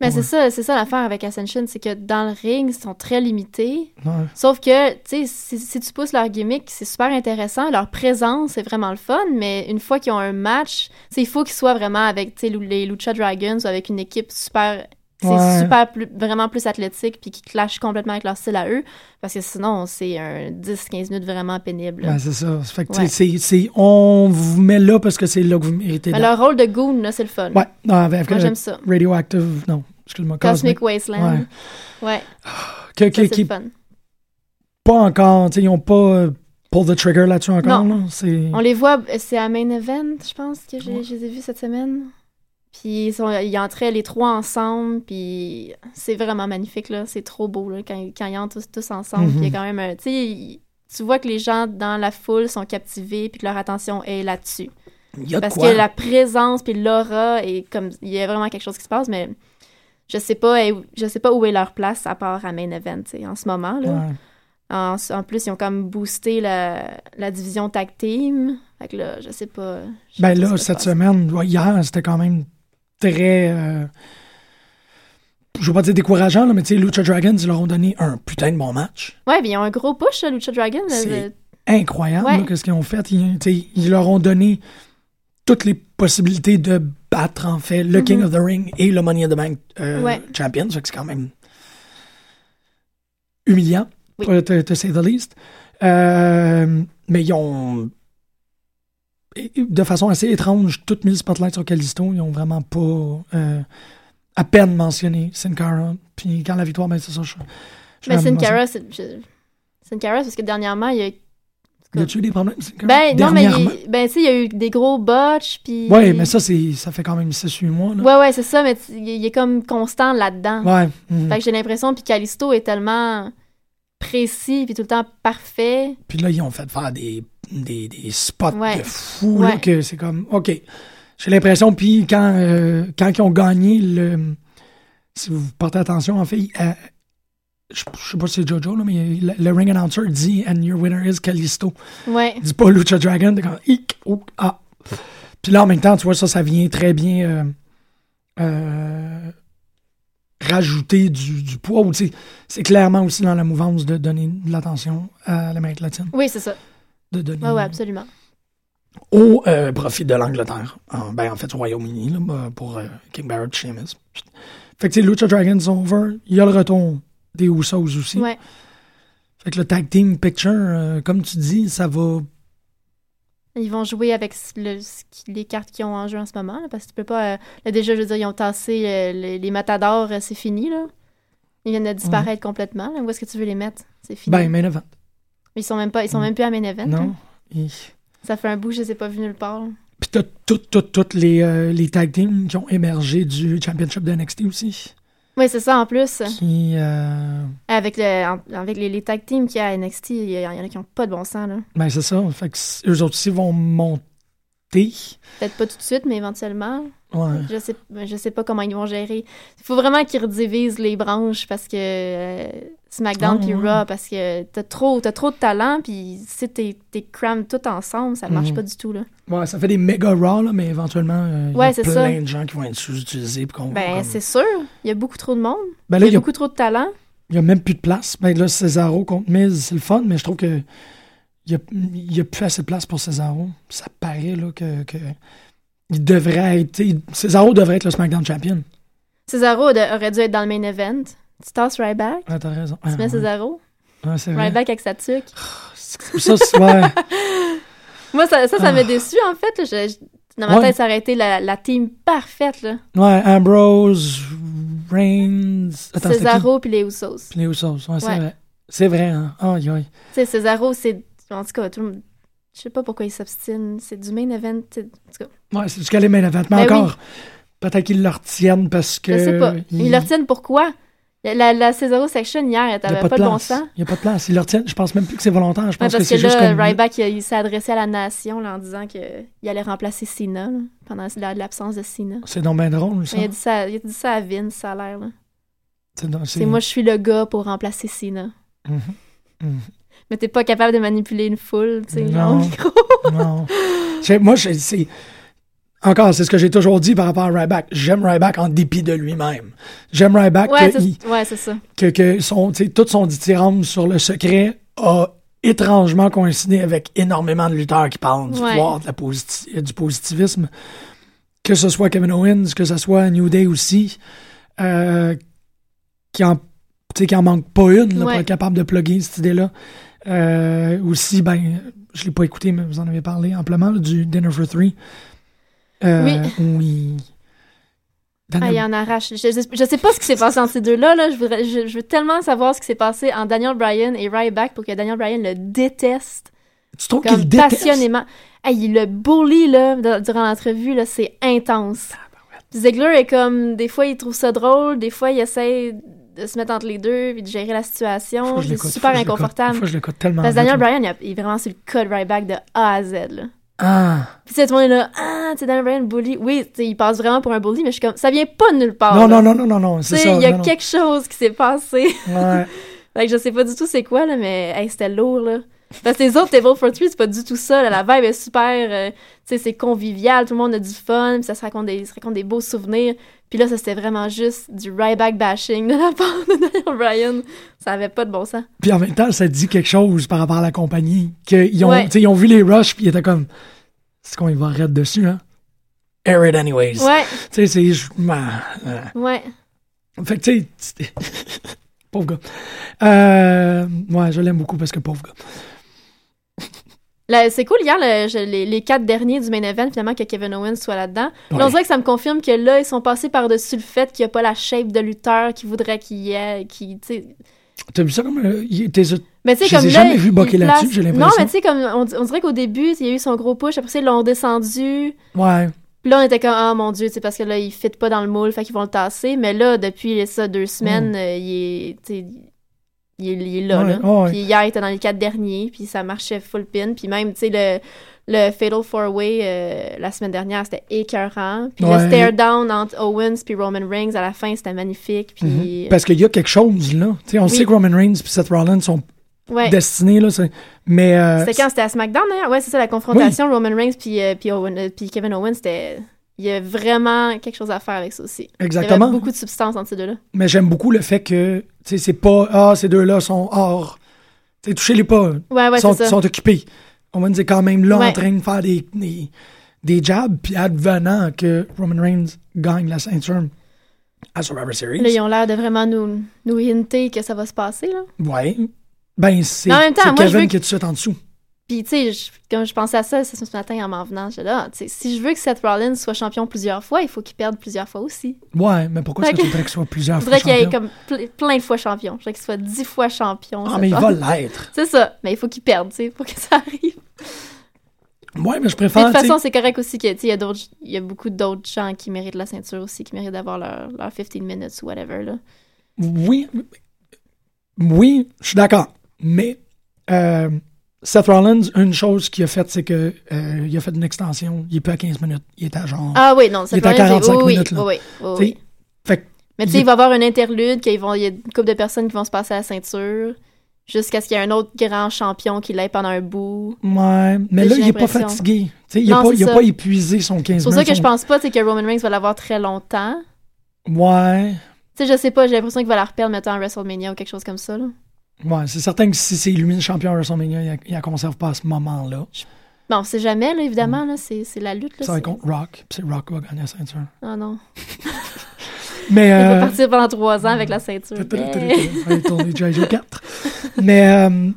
Mais Ouais. c'est ça, c'est ça l'affaire avec Ascension, c'est que dans le ring, ils sont très limités. Ouais. Sauf que, tu sais, si, si tu pousses leur gimmick, c'est super intéressant. Leur présence, c'est vraiment le fun. Mais une fois qu'ils ont un match, il faut qu'ils soient vraiment avec, les Lucha Dragons ou avec une équipe super. C'est Ouais. super, plus, vraiment plus athlétique, puis qui clash complètement avec leur style à eux. Parce que sinon, c'est un 10-15 minutes vraiment pénible. c'est ça. Fait que, on vous met là parce que c'est là que vous méritez Mais leur rôle de goon, là, c'est le fun. Ouais, non, avec, Moi, j'aime ça. Radioactive, non, excuse-moi, Cosmic, Cosmic. Wasteland. Ouais, Que- que- c'est qui le fun. pas encore, tu sais, ils ont pas euh, pull the trigger là-dessus encore. Non. Là. C'est... On les voit, euh, c'est à Main Event, je pense, que j'ai- je les ai vus cette semaine. Puis ils, sont, ils entraient les trois ensemble, puis c'est vraiment magnifique, là. C'est trop beau, là, quand, quand ils entrent tous, tous ensemble. Puis il y a quand même un... Tu sais, tu vois que les gens dans la foule sont captivés, puis que leur attention est là-dessus. Parce quoi? que la présence, puis l'aura, est comme... Il y a vraiment quelque chose qui se passe, mais je sais pas, je sais pas où est leur place, à part à Main Event, en ce moment, là. Ouais. En, en plus, ils ont comme boosté la, la division tag team. Fait que là, je sais pas. je Ben là, cette semaine, hier, c'était quand même très. euh, je veux pas dire décourageant, là, mais tu sais, Lucha Dragons, ils leur ont donné un putain de bon match. Ouais, puis ils ont un gros push, Lucha Dragon. là, C'est- le- Incroyable, Ouais. là, qu'est-ce qu'ils ont fait. Ils, ils leur ont donné toutes les possibilités de battre, en fait, le King of the Ring et le Money in the Bank euh. Ouais. Champion. C'est quand même humiliant, Oui. to say the least. Euh, mais ils ont, de façon assez étrange, toutes mis le spotlight sur Kalisto. Ils ont vraiment pas euh, à peine mentionné Sin Cara. Puis quand la victoire, ben c'est ça. Je, je Mais Sin Cara, c'est. Sin Cara, parce que dernièrement, il y a. Y a-tu eu des problèmes? Ben, non, mais il, ben, tu sais, il y a eu des gros botches, puis. Ouais, mais ça, c'est, ça fait quand même 6-8 mois. Là. Ouais, ouais, c'est ça, mais il est comme constant là-dedans. Ouais. mhm. Fait que j'ai l'impression, puis Callisto est tellement précis, puis tout le temps parfait. Puis là, ils ont fait faire des, des, des spots Ouais. de fou, là, que c'est comme, OK. J'ai l'impression, puis quand, euh, quand ils ont gagné le. Si vous portez attention, en fait, euh, je, je sais pas si c'est Jojo, là, mais le, le ring announcer dit And your winner is Kalisto. Ouais. Il dit pas Lucha Dragon, t'es comme oh, ah. Puis là, en même temps, tu vois, ça, ça vient très bien euh, euh, rajouter du, du poids. ou C'est clairement aussi dans la mouvance de donner de l'attention à l'Amérique latine. Oui, c'est ça. De donner Ouais, ouais, absolument. au euh, profit de l'Angleterre. En, ben, en fait, du Royaume-Uni, là, bah, pour euh, King Barrett, Sheamus. Fait que, Lucha Dragons over. Il y a le retour des Usos aussi. Ouais. Fait que le tag team picture, euh, comme tu dis, ça va. Ils vont jouer avec le- les cartes qu'ils ont en jeu en ce moment, là, parce que tu peux pas. euh, là, déjà, je veux dire, ils ont tassé euh, les, les matadors, euh, c'est fini, là. Ils viennent de disparaître complètement. Là. Où est-ce que tu veux les mettre? C'est fini. Ben, main event. Ils sont même pas, ils sont même plus à main event. Non. hein. Et- Ça fait un bout, je les ai pas vus nulle part. Puis t'as toutes, toutes, toutes les, les tag teams qui ont émergé du Championship de NXT aussi. Oui, c'est ça en plus. Qui. euh, Avec, le, avec les, les tag teams qu'il y a à NXT, il y, en a qui ont pas de bon sens. Là. ben, c'est ça. Fait que eux autres aussi vont monter Peut-être pas tout de suite, mais éventuellement. Ouais. Je sais, je sais pas comment ils vont gérer. Il faut vraiment qu'ils redivisent les branches parce que euh, SmackDown puis ouais. Raw, parce que t'as trop, trop de talent, puis si t'es cramé tout ensemble, ça marche Mhm. pas du tout, là. Ouais, ça fait des méga raw, là, mais éventuellement, euh, il y a plein ça. de gens qui vont être sous-utilisés. Ben, comme- c'est sûr. Il y a beaucoup trop de monde. Ben il là, y a il y a, beaucoup trop de talent. il y a même plus de place. Ben là, Cesaro contre Miz, c'est le fun, mais je trouve que il y a, plus assez de place pour Cesaro. Ça paraît, là, que, que il devrait être... il- Cesaro devrait être le SmackDown Champion. Cesaro de- aurait dû être dans le main event. Tu tasses Ryback, Ah, t'as raison. tu Ah, mets ouais. Cesaro, vrai. Ryback avec sa tuque. Ça, c'est... Ouais. Moi, ça, ça, ça Ah. m'a déçu, en fait. là. Je- je- dans ma Ouais. tête, ça aurait été la, la team parfaite, là. ouais, Ambrose, Reigns... Attends? Cesaro puis les Usos. Les Usos, ouais, c'est vrai. C'est vrai, hein. Sais, Cesaro, c'est. En tout cas, tout le monde. Je sais pas pourquoi il s'obstine. C'est du main event. En tout cas, Ouais, c'est du les main event. Mais Ben encore, peut-être qu'ils le retiennent parce que... je sais pas. ils- Ils le retiennent pourquoi? La, la Cesaro section hier, elle Il n'y a avait pas, pas, de bon sens. Il n'y a pas de place. Ils le retiennent. Je pense même plus que c'est volontaire. Je pense que parce c'est que juste là, comme... Ryback, il, il s'est adressé à la nation là, en disant qu'il allait remplacer Cena là, pendant la- l'absence de Cena. C'est donc bien drôle, ça. Il, a dit ça, il a dit ça à Vince, ça a l'air. là. C'est donc- C'est moi, je suis le gars pour remplacer Cena. Mhm. Mhm. Mais t'es pas capable de manipuler une foule, tu sais, genre micro. Non. Moi, c'est... Encore, c'est ce que j'ai toujours dit par rapport à Ryback. J'aime Ryback en dépit de lui-même. J'aime Ryback Ouais, que, il- ouais, ça. que, que son, tu sais, tout son dithyrambe sur le secret a étrangement coïncidé avec énormément de lutteurs qui parlent du Ouais. pouvoir, de la positi- du positivisme. Que ce soit Kevin Owens, que ce soit New Day aussi, euh, qui en, qui en manque pas une là, pour être capable de plugger cette idée-là. Euh, aussi, ben, je l'ai pas écouté, mais vous en avez parlé amplement, là, du Dinner for Three. Euh, Oui. Où il... Ah, il en arrache. Je, je, sais pas ce qui s'est passé entre ces deux-là. Là. Je, voudrais, je, je veux tellement savoir ce qui s'est passé en Daniel Bryan et Ryback pour que Daniel Bryan le déteste tu trouves qu'il déteste? passionnément. Hey, il le bully là, durant l'entrevue, là, c'est intense. Ziegler est comme, des fois il trouve ça drôle, des fois il essaie de se mettre entre les deux puis de gérer la situation. C'est super inconfortable. que je l'écoute tellement Parce que Daniel. Bryan, il, a- il est vraiment sur le code Ryback de A à Z. Là. Ah! Puis tout le monde est là, ah, tu sais, Daniel Bryan bully. Oui, il passe vraiment pour un bully, mais je suis comme, ça vient pas de nulle part. Non, là. non, non, non, non, non, c'est ça. il y a non, non. quelque chose qui s'est passé. Ouais. Fait que je sais pas du tout c'est quoi, là, mais hey, c'était lourd, là. Parce que les autres Table for Three, c'est pas du tout ça. là. La vibe est super, euh, tu sais, c'est convivial, tout le monde a du fun, puis ça se raconte des, se raconte des beaux souvenirs. Puis là, ça c'était vraiment juste du Ryback bashing de la part de Daniel Bryan. Ça avait pas de bon sens. Puis en même temps, ça dit quelque chose par rapport à la compagnie. Qu'ils ont, Ouais. tu sais, ils ont vu les rushs, puis ils étaient comme, c'est qu'on y va arrêter dessus, hein? Air it anyways. Ouais, Tu sais, c'est. je- ah. ouais. Fait que, tu sais. c'était- pauvre gars. Euh, ouais, je l'aime beaucoup parce que pauvre gars. C'est cool, hier, le- je- les, les quatre derniers du main event, finalement, que Kevin Owens soit là-dedans. Là, on dirait que ça me confirme que là, ils sont passés par-dessus le fait qu'il n'y a pas la shape de lutteur qu'ils voudraient qu'il y ait. Qui, T'as vu ça comme. euh, Mais tu sais, comme ai là, jamais il boquer là-dessus, j'ai l'impression. Non, mais tu sais, comme on, on dirait qu'au début, il y a eu son gros push, après ça, ils l'ont descendu. Ouais. Puis là, on était comme, ah mon dieu, c'est parce que là, il fit pas dans le moule, fait qu'ils vont le tasser. Mais là, depuis ça, deux semaines, Mm. euh, il est. Il est, il est là, Ouais, là. ouais. Puis hier, il était dans les quatre derniers, puis ça marchait full pin. Puis même, tu sais, le, le Fatal Four Way euh, la semaine dernière, c'était écœurant. Puis Ouais. le stare down entre Owens puis Roman Reigns à la fin, c'était magnifique. Puis. Mhm. Parce qu'il y a quelque chose, là. Tu sais, on Oui. sait que Roman Reigns et Seth Rollins sont ouais. destinés, là. Mais. euh, C'était quand? C'était à SmackDown, d'ailleurs? Ouais, c'est ça, la confrontation Roman Reigns puis, euh, puis, Owen- euh, puis Kevin Owens, c'était... Il y a vraiment quelque chose à faire avec ça aussi. Exactement. Il y avait beaucoup de substance entre ces deux-là. Mais j'aime beaucoup le fait que, tu sais, c'est pas, ah, ces deux-là sont hors. Tu sais, touchez-les pas. Ouais, ouais, ils sont, c'est ça. sont occupés. On va dire quand même là Ouais. en train de faire des, des, des jabs, puis advenant que Roman Reigns gagne la ceinture à Survivor Series. Là, ils ont l'air de vraiment nous, nous hinter que ça va se passer, là. Ouais. Ben, c'est moi, je Kevin veux qui est tout de suite en dessous. Puis, tu sais, je- quand je pensais à ça ce ce matin en m'en venant, j'étais là, tu sais, si je veux que Seth Rollins soit champion plusieurs fois, il faut qu'il perde plusieurs fois aussi. Ouais, mais pourquoi ça que- voudrait qu'il soit plusieurs Je fois voudrais qu'il ait champion? comme ple- plein de fois champion. Je voudrais qu'il soit dix fois champion. Ah, mais il va l'être. C'est ça. Mais il faut qu'il perde, tu sais, pour que ça arrive. Ouais, mais je Mais de préfère. toute tu façon, c'est correct aussi que, tu sais, il y a d'autres, il y a beaucoup d'autres gens qui méritent la ceinture aussi, qui méritent d'avoir leur, leur 15 minutes ou whatever, là. Oui, oui, je suis d'accord. Mais euh, Seth Rollins, une chose qu'il a faite, c'est que euh, il a fait une extension. Il est plus à 15 minutes. Il est à genre. Ah oui, non, Il c'est est à 45 oui, minutes, là. Oui, oui. Fait Mais tu il sais, il va y avoir une interlude, qu'il il y a une couple de personnes qui vont se passer à la ceinture, jusqu'à ce qu'il y ait un autre grand champion qui l'aille pendant un bout. Ouais, mais là, il est pas fatigué. Il a Non, pas, il pas épuisé son 15 C'est pour minutes. ça que je son- pense pas que Roman Reigns va l'avoir très longtemps. Ouais. Tu sais, je sais pas, j'ai l'impression qu'il va la reperdre, mettons, à WrestleMania ou quelque chose comme ça. Là. Ouais, c'est certain que si c'est lui le champion à WrestleMania, il, il la conserve pas à ce moment-là. Bon, on sait jamais, là, évidemment, là, c'est, c'est la lutte. Là, Ça va contre Rock, puis c'est Rock qui va gagner la ceinture. Ah non. Mais. Il euh, va partir pendant trois ans avec la ceinture. Va tourner G.I. 4. Mais euh,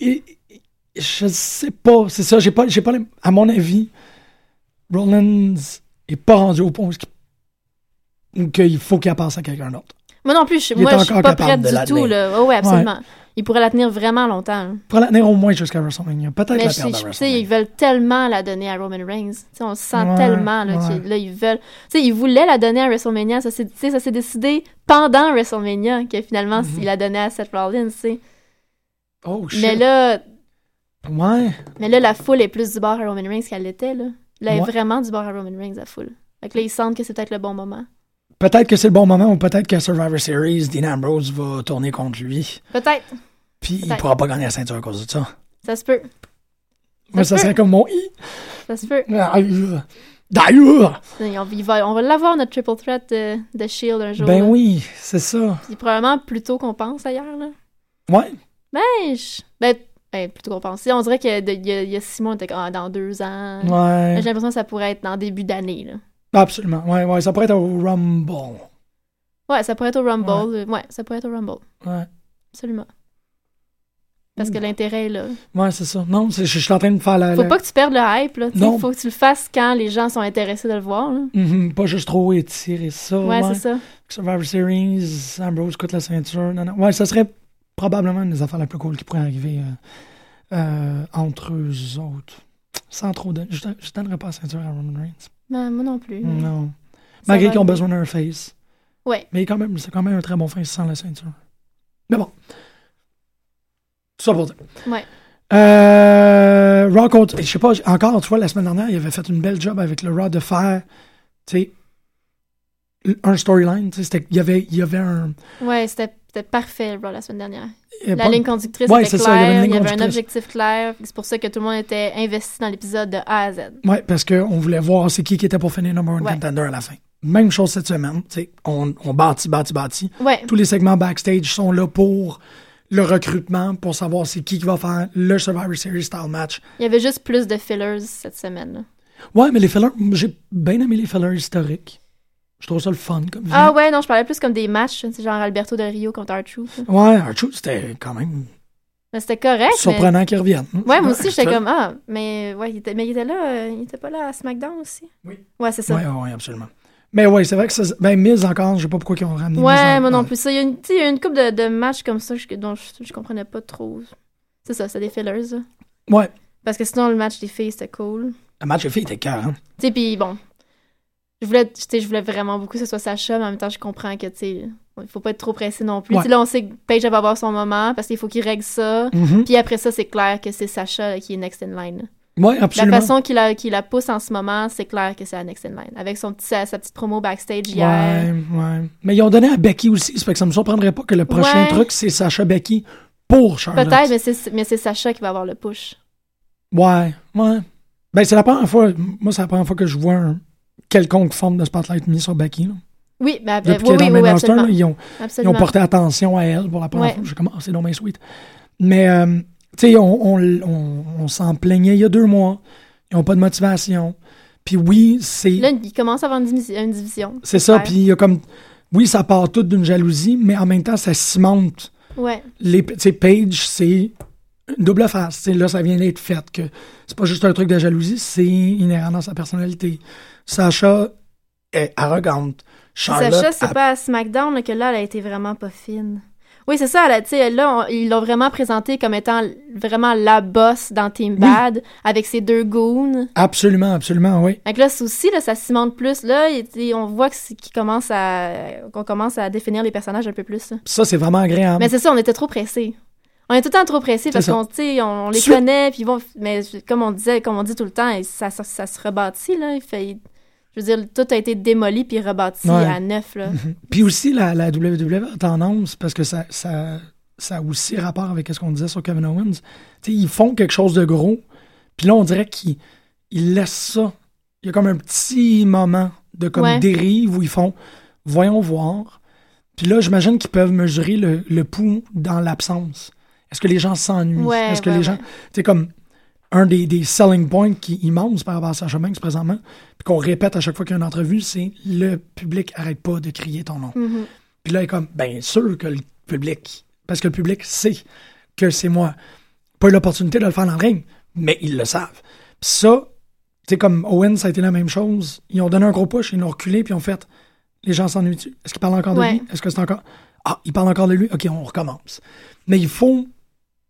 et- et- je sais pas, c'est ça, j'ai pas, j'ai pas, les- à mon avis, Rollins est pas rendu au point où il- faut qu'il passe à quelqu'un d'autre. Moi non plus, je, moi, je suis pas prête du tout. Là. Oh, ouais, absolument. Il pourrait la tenir vraiment longtemps. là. Pour la tenir au moins jusqu'à WrestleMania. Peut-être la perdre à WrestleMania. ils veulent tellement la donner à Roman Reigns. Tu sais, on le sent Ouais, tellement là, ouais. qu'ils là, ils veulent. Tu sais, ils voulaient la donner à WrestleMania. Ça s'est décidé pendant WrestleMania que finalement, il la donnait à Seth Rollins. tu sais. Oh shit. Mais là, Ouais. mais là, la foule est plus du bord à Roman Reigns qu'elle l'était. Là. Là, elle est vraiment du bord à Roman Reigns, la foule. Fait que là, ils sentent que c'est peut-être le bon moment. Peut-être que c'est le bon moment ou peut-être que Survivor Series, Dean Ambrose va tourner contre lui. Peut-être. Puis il Peut-être. pourra pas gagner la ceinture à cause de ça. Ça se peut. Moi, ça peut. serait comme mon i. Ça se peut. D'ailleurs. On, il va, l'avoir, notre triple threat de, de Shield un jour. Ben là. oui, c'est ça. Puis probablement plus tôt qu'on pense, d'ailleurs. Là. Ouais. Ben, je... ben, ben, plutôt qu'on pense. On dirait qu'il y, a- il y a six mois, on était ah, dans deux ans. Ouais. J'ai l'impression que ça pourrait être dans début d'année. Là. Absolument. Ouais, ouais, ça pourrait être au Rumble. Ouais, ça pourrait être au Rumble. euh, Ouais, ça pourrait être au Rumble. Ouais. Absolument. Parce que l'intérêt est là. Ouais, c'est ça. Non, je, je suis en train de faire la. Faut la- pas que tu perdes le hype. Là. Non. Faut que tu le fasses quand les gens sont intéressés de le voir. Là. Mhm, pas juste trop étirer ça. Ouais, c'est ça. Survivor Series, Ambrose coûte la ceinture. Non, non. Ouais, ça serait probablement une des affaires la plus cool qui pourrait arriver euh, euh, entre eux autres. Sans trop de. Je, je donnerais pas la ceinture à Roman Reigns. Ben, moi non plus. Non. Malgré qu'ils ont besoin d'un face. Ouais. Mais quand même, c'est quand même un très bon face sans la ceinture. Mais bon. Tout ça pour dire. Ouais. Euh, Raw contre- je sais pas, encore, tu vois, la semaine dernière, il avait fait une belle job avec le Raw de faire, tu sais, un storyline, tu sais, il y avait, il y avait un... Ouais, c'était c'était parfait Raw, la semaine dernière. euh, La ligne conductrice Ouais, était claire, ça, il y avait une ligne il y avait un objectif clair. C'est pour ça que tout le monde était investi dans l'épisode de A à Z. Ouais, parce qu'on voulait voir c'est qui qui était pour finir number one Ouais. contender à la fin. Même chose cette semaine, on, on bâtit, bâtit, bâtit. Ouais, Tous les segments backstage sont là pour le recrutement, pour savoir c'est qui qui va faire le Survivor Series style match. il y avait juste plus de fillers cette semaine. Ouais, mais les fillers, j'ai bien aimé les fillers historiques. Je trouve ça le fun comme Ah ouais, non, je parlais plus comme des matchs, c'est genre Alberto Del Rio contre R-Truth. là. Ouais, Archie, c'était quand même Mais c'était correct. surprenant qu'il revienne. Mais... Ouais, moi aussi, j'étais comme, ah, mais ouais, il était, mais il était là, euh, il était pas là à SmackDown aussi. Oui. Ouais, c'est ça. Ouais, ouais, absolument. Mais ouais, c'est vrai que ça. Ben, Miz encore, je sais pas pourquoi ils ont ramené Miz Ouais, en- moi non plus. Ça, il y a une, tu sais, il y a une couple de, de matchs comme ça je- dont je, je comprenais pas trop. C'est ça, c'est des fillers. là. Ouais. Parce que sinon, le match des filles, c'était cool. Le match de filles était cœur, hein. Tu sais, puis bon, je voulais, je voulais vraiment beaucoup que ce soit Sacha, mais en même temps, je comprends que, tu sais, il faut pas être trop pressé non plus. Ouais. Là, on sait que Paige va avoir son moment parce qu'il faut qu'il règle ça. Mhm. Puis après ça, c'est clair que c'est Sacha là, qui est next in line. là. Ouais, La absolument. façon qu'il la, qu'il la pousse en ce moment, c'est clair que c'est la next in line. Avec son petit, sa, sa petite promo backstage hier. Ouais, ouais. Mais ils ont donné à Becky aussi, ça fait que ça me surprendrait pas que le prochain Ouais. truc, c'est Sacha Becky pour Charlotte. Peut-être, mais c'est, mais c'est Sacha qui va avoir le push. Ouais, ouais. Ben, c'est la première fois, moi, c'est la première fois que je vois un quelconque forme de spotlight mis sur Becky, là. Oui, mais, Depuis oui, qu'elle est oui, oui, absolument. là, ils ont, Ils porté attention à elle pour la première Ouais. fois. J'ai commencé dans mes sweet. Mais, euh, tu sais, on, on, on, on s'en plaignait il y a deux mois. Ils n'ont pas de motivation. Puis oui, c'est Là, il commence à avoir une, divi- une division. c'est ça. Puis il y a comme... Oui, ça part tout d'une jalousie, mais en même temps, ça cimente. Ouais. Les, sais, Paige, c'est une double face. Là, ça vient d'être fait. que C'est pas juste un truc de jalousie, c'est inhérent dans sa personnalité. Sacha est arrogante. Charlotte, Sacha, c'est pas à SmackDown là, que là, elle a été vraiment pas fine. Oui, c'est ça, là, on- ils l'ont vraiment présentée comme étant vraiment la boss dans Team Bad, avec ses deux goons. Absolument, absolument, oui. Donc là, c'est aussi, là, ça cimente plus. Là, et, et on voit qu'il commence à, qu'on commence à définir les personnages un peu plus. là. Ça, c'est vraiment agréable. Mais c'est ça, on était trop pressés. On est tout le temps trop pressé parce qu'on on, on les Suite. connaît, puis vont. Mais comme on disait, comme on dit tout le temps, ça, ça, ça se rebâtit, là. Il fait, je veux dire, tout a été démoli puis rebâti Ouais. à neuf, là. Puis aussi, la, la WWE a tendance, parce que ça, ça, ça a aussi rapport avec ce qu'on disait sur Kevin Owens, tu sais, ils font quelque chose de gros, puis là, on dirait qu'ils ils laissent ça. Il y a comme un petit moment de comme Ouais. dérive où ils font « voyons voir ». Puis là, j'imagine qu'ils peuvent mesurer le, le pouls dans l'absence. Est-ce que les gens s'ennuient? Ouais, Est-ce que ouais, les gens... Tu comme un des, des selling points qui est immense par rapport à Sacha Banks présentement, puis qu'on répète à chaque fois qu'il y a une entrevue, c'est le public arrête pas de crier ton nom. Mhm. Puis là, il est comme, bien sûr que le public, parce que le public sait que c'est moi. Pas eu l'opportunité de le faire dans le ring, mais ils le savent. Puis ça, sais, comme Owen, ça a été la même chose. Ils ont donné un gros push, ils l'ont reculé, puis ils ont fait, les gens s'ennuient-tu? Est-ce qu'ils parlent encore de Ouais. lui? Est-ce que c'est encore? Ah, ils parlent encore de lui? OK, on recommence. Mais il faut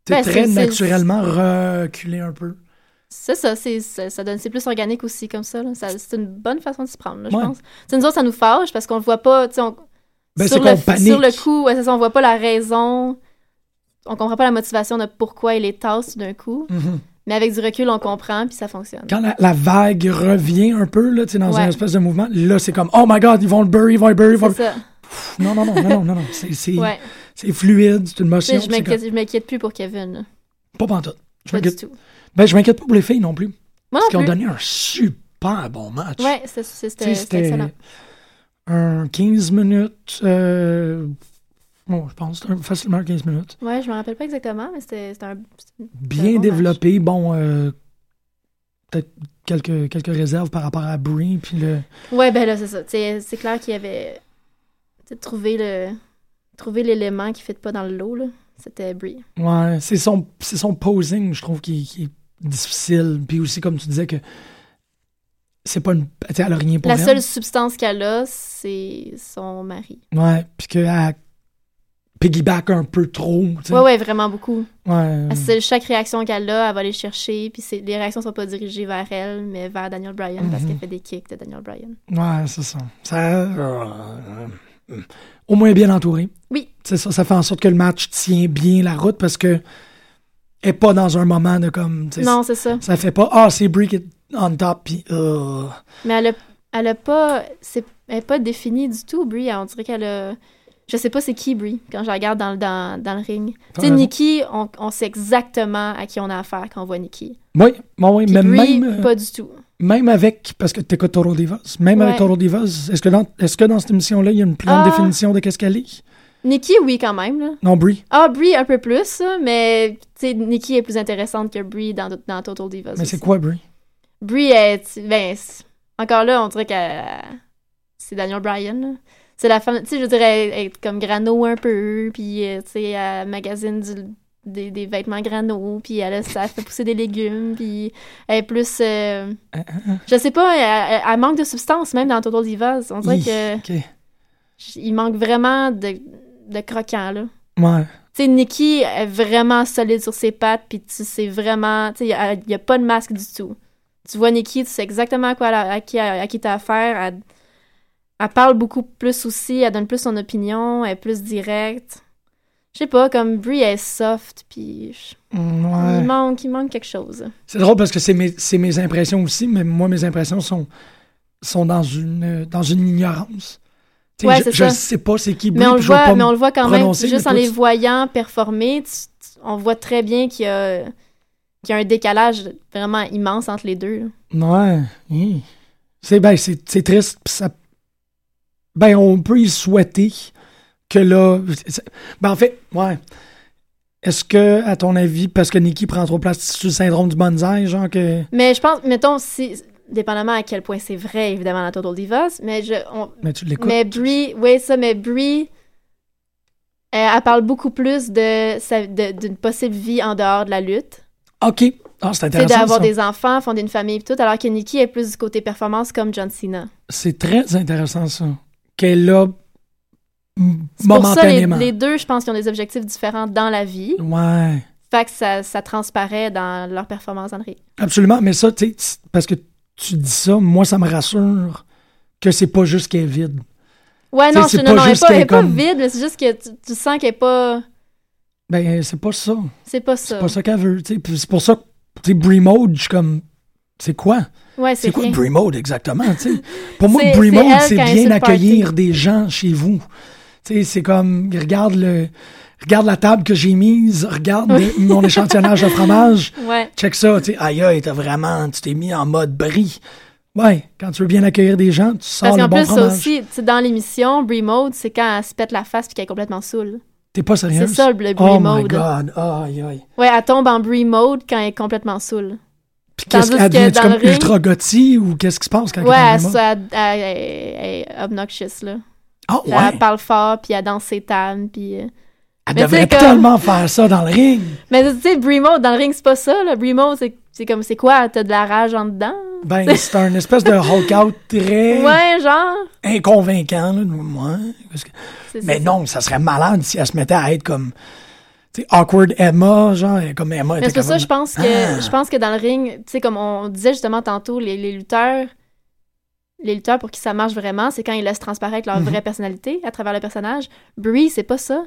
sais, Ben, très c'est- c'est- naturellement reculer un peu. C'est ça, c'est, ça, donne, c'est plus organique aussi comme ça. Ça- c'est une bonne façon de s'y prendre, là, je Ouais. pense. Tu nous autres, ça nous fâche parce qu'on le voit pas, tu sais, on- Ben, sur, c'est le, sur le coup, ouais, c'est ça, on voit pas la raison, on comprend pas la motivation de pourquoi il les tasse d'un coup, Mhm. mais avec du recul, on comprend puis ça fonctionne. Quand la, la vague revient un peu, là, tu dans Ouais. une espèce de mouvement, là, c'est comme, oh my god, ils vont le bury, ils vont le bury, ils vont C'est le... Non, non, non, non, non, non, non. C'est, c'est, ouais. C'est fluide, c'est une motion. Je m'inquiète, plus pour Kevin, Pas pantoute. Je pas du tout. Ben, je m'inquiète pas pour les filles non plus. Moi Parce qu'ils ont donné un super bon match. Ouais, c'était excellent. un 15 minutes. Euh... Bon, je pense facilement un 15 minutes. Ouais, je me rappelle pas exactement, mais c'était un. Bien bon développé. Bon, euh, peut-être quelques, quelques réserves par rapport à Brie. Puis le... Ouais, ben là, c'est ça. C'est clair qu'il y avait tu sais, trouvé le trouver l'élément qui fit pas dans le lot, là. C'était Brie. Ouais, c'est son, c'est son posing, je trouve, qui, qui est difficile. Puis aussi, comme tu disais, que c'est pas une. Elle a rien pour La elle. seule substance qu'elle a, c'est son mari. Ouais, puis qu'elle piggyback un peu trop. sais. Ouais, ouais, vraiment beaucoup. Ouais. C'est chaque réaction qu'elle a, elle va aller chercher, puis les réactions sont pas dirigées vers elle, mais vers Daniel Bryan, parce Mhm. qu'elle fait des kicks de Daniel Bryan. Ouais, c'est ça. Ça. Au moins bien entouré. Oui. C'est ça. Ça fait en sorte que le match tient bien la route parce que. Est pas dans un moment de comme. Non, c'est ça. Ça fait pas. Ah, c'est Brie qui est on top, puis. euh, Mais elle a, elle a pas. C'est, elle est pas définie du tout, Brie. On dirait qu'elle a. Je sais pas c'est qui Brie quand je la regarde dans, le- dans, dans le ring. Tu sais. Nikki, on, on sait exactement à qui on a affaire quand on voit Nikki. Oui, bon, oui, Puis mais Brie, même. euh, pas du tout. Même avec, parce que tu écoutes Toro Divas, même avec. Toro Divas, est-ce que, dans, est-ce que dans cette émission-là, il y a une plus grande Ah. définition de qu'est-ce qu'elle est? Nikki, oui, quand même. Là. Non, Brie. Ah, Brie, un peu plus, mais Nikki est plus intéressante que Brie dans, dans Total Divas. Mais aussi. c'est quoi, Brie? Brie est. Ben, c'est- encore là, on dirait que c'est Daniel Bryan. là. C'est la femme. Tu sais, je dirais, est comme grano un peu, puis euh, tu sais, elle magasine du- des, des vêtements grano, puis elle, a- ça fait pousser des légumes, puis elle est plus. euh, Hein, hein, hein. je sais pas, elle, manque de substance même dans Total Divas. On dirait Hi, que il manque vraiment de, de croquant, là. Ouais. Tu sais, Nikki est vraiment solide sur ses pattes, puis tu sais vraiment, tu sais, il n'y a, pas de masque du tout. Tu vois Nikki, tu sais exactement à, quoi elle a- à qui, à qui t'as affaire. Elle, elle parle beaucoup plus aussi, elle donne plus son opinion, elle est plus directe. Je sais pas, comme Brie est soft, puis Mm, il, ouais. manque, il manque quelque chose. C'est drôle parce que c'est mes, impressions aussi, mais moi, mes impressions sont, sont dans, une, dans une ignorance. Ouais, je, je sais pas c'est qui Brie, Mais on, le voit, mais on le voit quand même, juste en les voyant performer, tu- tu- on voit très bien qu'il y y a un décalage vraiment immense entre les deux. là. Ouais. C'est ben, triste. pis ça... Ben, on peut y souhaiter que là. c'est- Ben, en fait, ouais. Est-ce que, à ton avis, parce que Nikki prend trop place, c'est le syndrome du bonsaï, genre que. Mais je pense, mettons, si, dépendamment à quel point c'est vrai, évidemment, dans Total Divas, mais je, on- Mais tu l'écoutes. mais Brie, oui, ça, mais Brie, elle, elle parle beaucoup plus de, de- d'une possible vie en dehors de la lutte. OK. Ah, c'est intéressant. d'avoir ça. des enfants, fonder une famille et tout, alors que Nikki est plus du côté performance comme John Cena. C'est très intéressant, ça. Qu'elle a. m- C'est pour ça, les, Momentanément. les deux, je pense qu'ils ont des objectifs différents dans la vie. Ouais. Fait que ça, ça transparaît dans leur performance en ring. Absolument. Mais ça, tu parce que tu dis ça, moi, ça me rassure que c'est pas juste qu'elle est vide. Ouais, non, c'est non, non, elle est juste pas, comme- vide, mais c'est juste que tu, tu sens qu'elle est pas... Ben, c'est pas ça. C'est pas ça. C'est pas ça qu'elle veut. tu sais. Puis c'est pour ça que, tu sais, Brie je suis comme, c'est quoi? Ouais, C'est c'est quoi. Brie Mode exactement? tu sais? Pour moi, Brie c'est Mode, c'est bien accueillir des gens chez vous. C'est comme, regarde le, regarde la table que j'ai mise, regarde Oui. mon échantillonnage de fromage. Ouais. Check ça, tu sais, aïe aïe, t'as vraiment, tu t'es mis en mode brie. Ouais, quand tu veux bien accueillir des gens, tu sors Parce le bon plus, fromage. aussi, tu sais, dans l'émission, Brie Mode, c'est quand elle se pète la face puis qu'elle est complètement saoule. T'es pas sérieuse? C'est ça, le Brie Oh my Mode. god, aïe aïe. Ouais, elle tombe en Brie Mode quand elle est complètement saoule. Puis qu'est-ce qu'elle que devient comme ring- ultra gothy ou qu'est-ce qui se passe quand Ouais, elle est le elle- elle- elle- elle est obnoxious, là. Ah ouais, Elle parle fort, puis elle danse ses tables, puis... euh, elle mais devrait comme- tellement faire ça dans le ring. Mais tu sais, Brie Mode, dans le ring, c'est pas ça, là. Brie Mode, c'est comme, c'est quoi? T'as de la rage en dedans? Ben, c'est un espèce de Hulk-out très Ouais, genre. inconvaincant, là. Ouais, parce que- C'est- Mais non, ça serait malade si elle se mettait à être comme, tu sais, awkward Emma, genre, comme Emma Mais c'est ça, je pense que, Ah. je pense que dans le ring, tu sais, comme on disait justement tantôt, les, les lutteurs, les lutteurs, pour qui ça marche vraiment, c'est quand ils laissent transparaître leur Mhm. vraie personnalité à travers le personnage. Brie, c'est pas ça.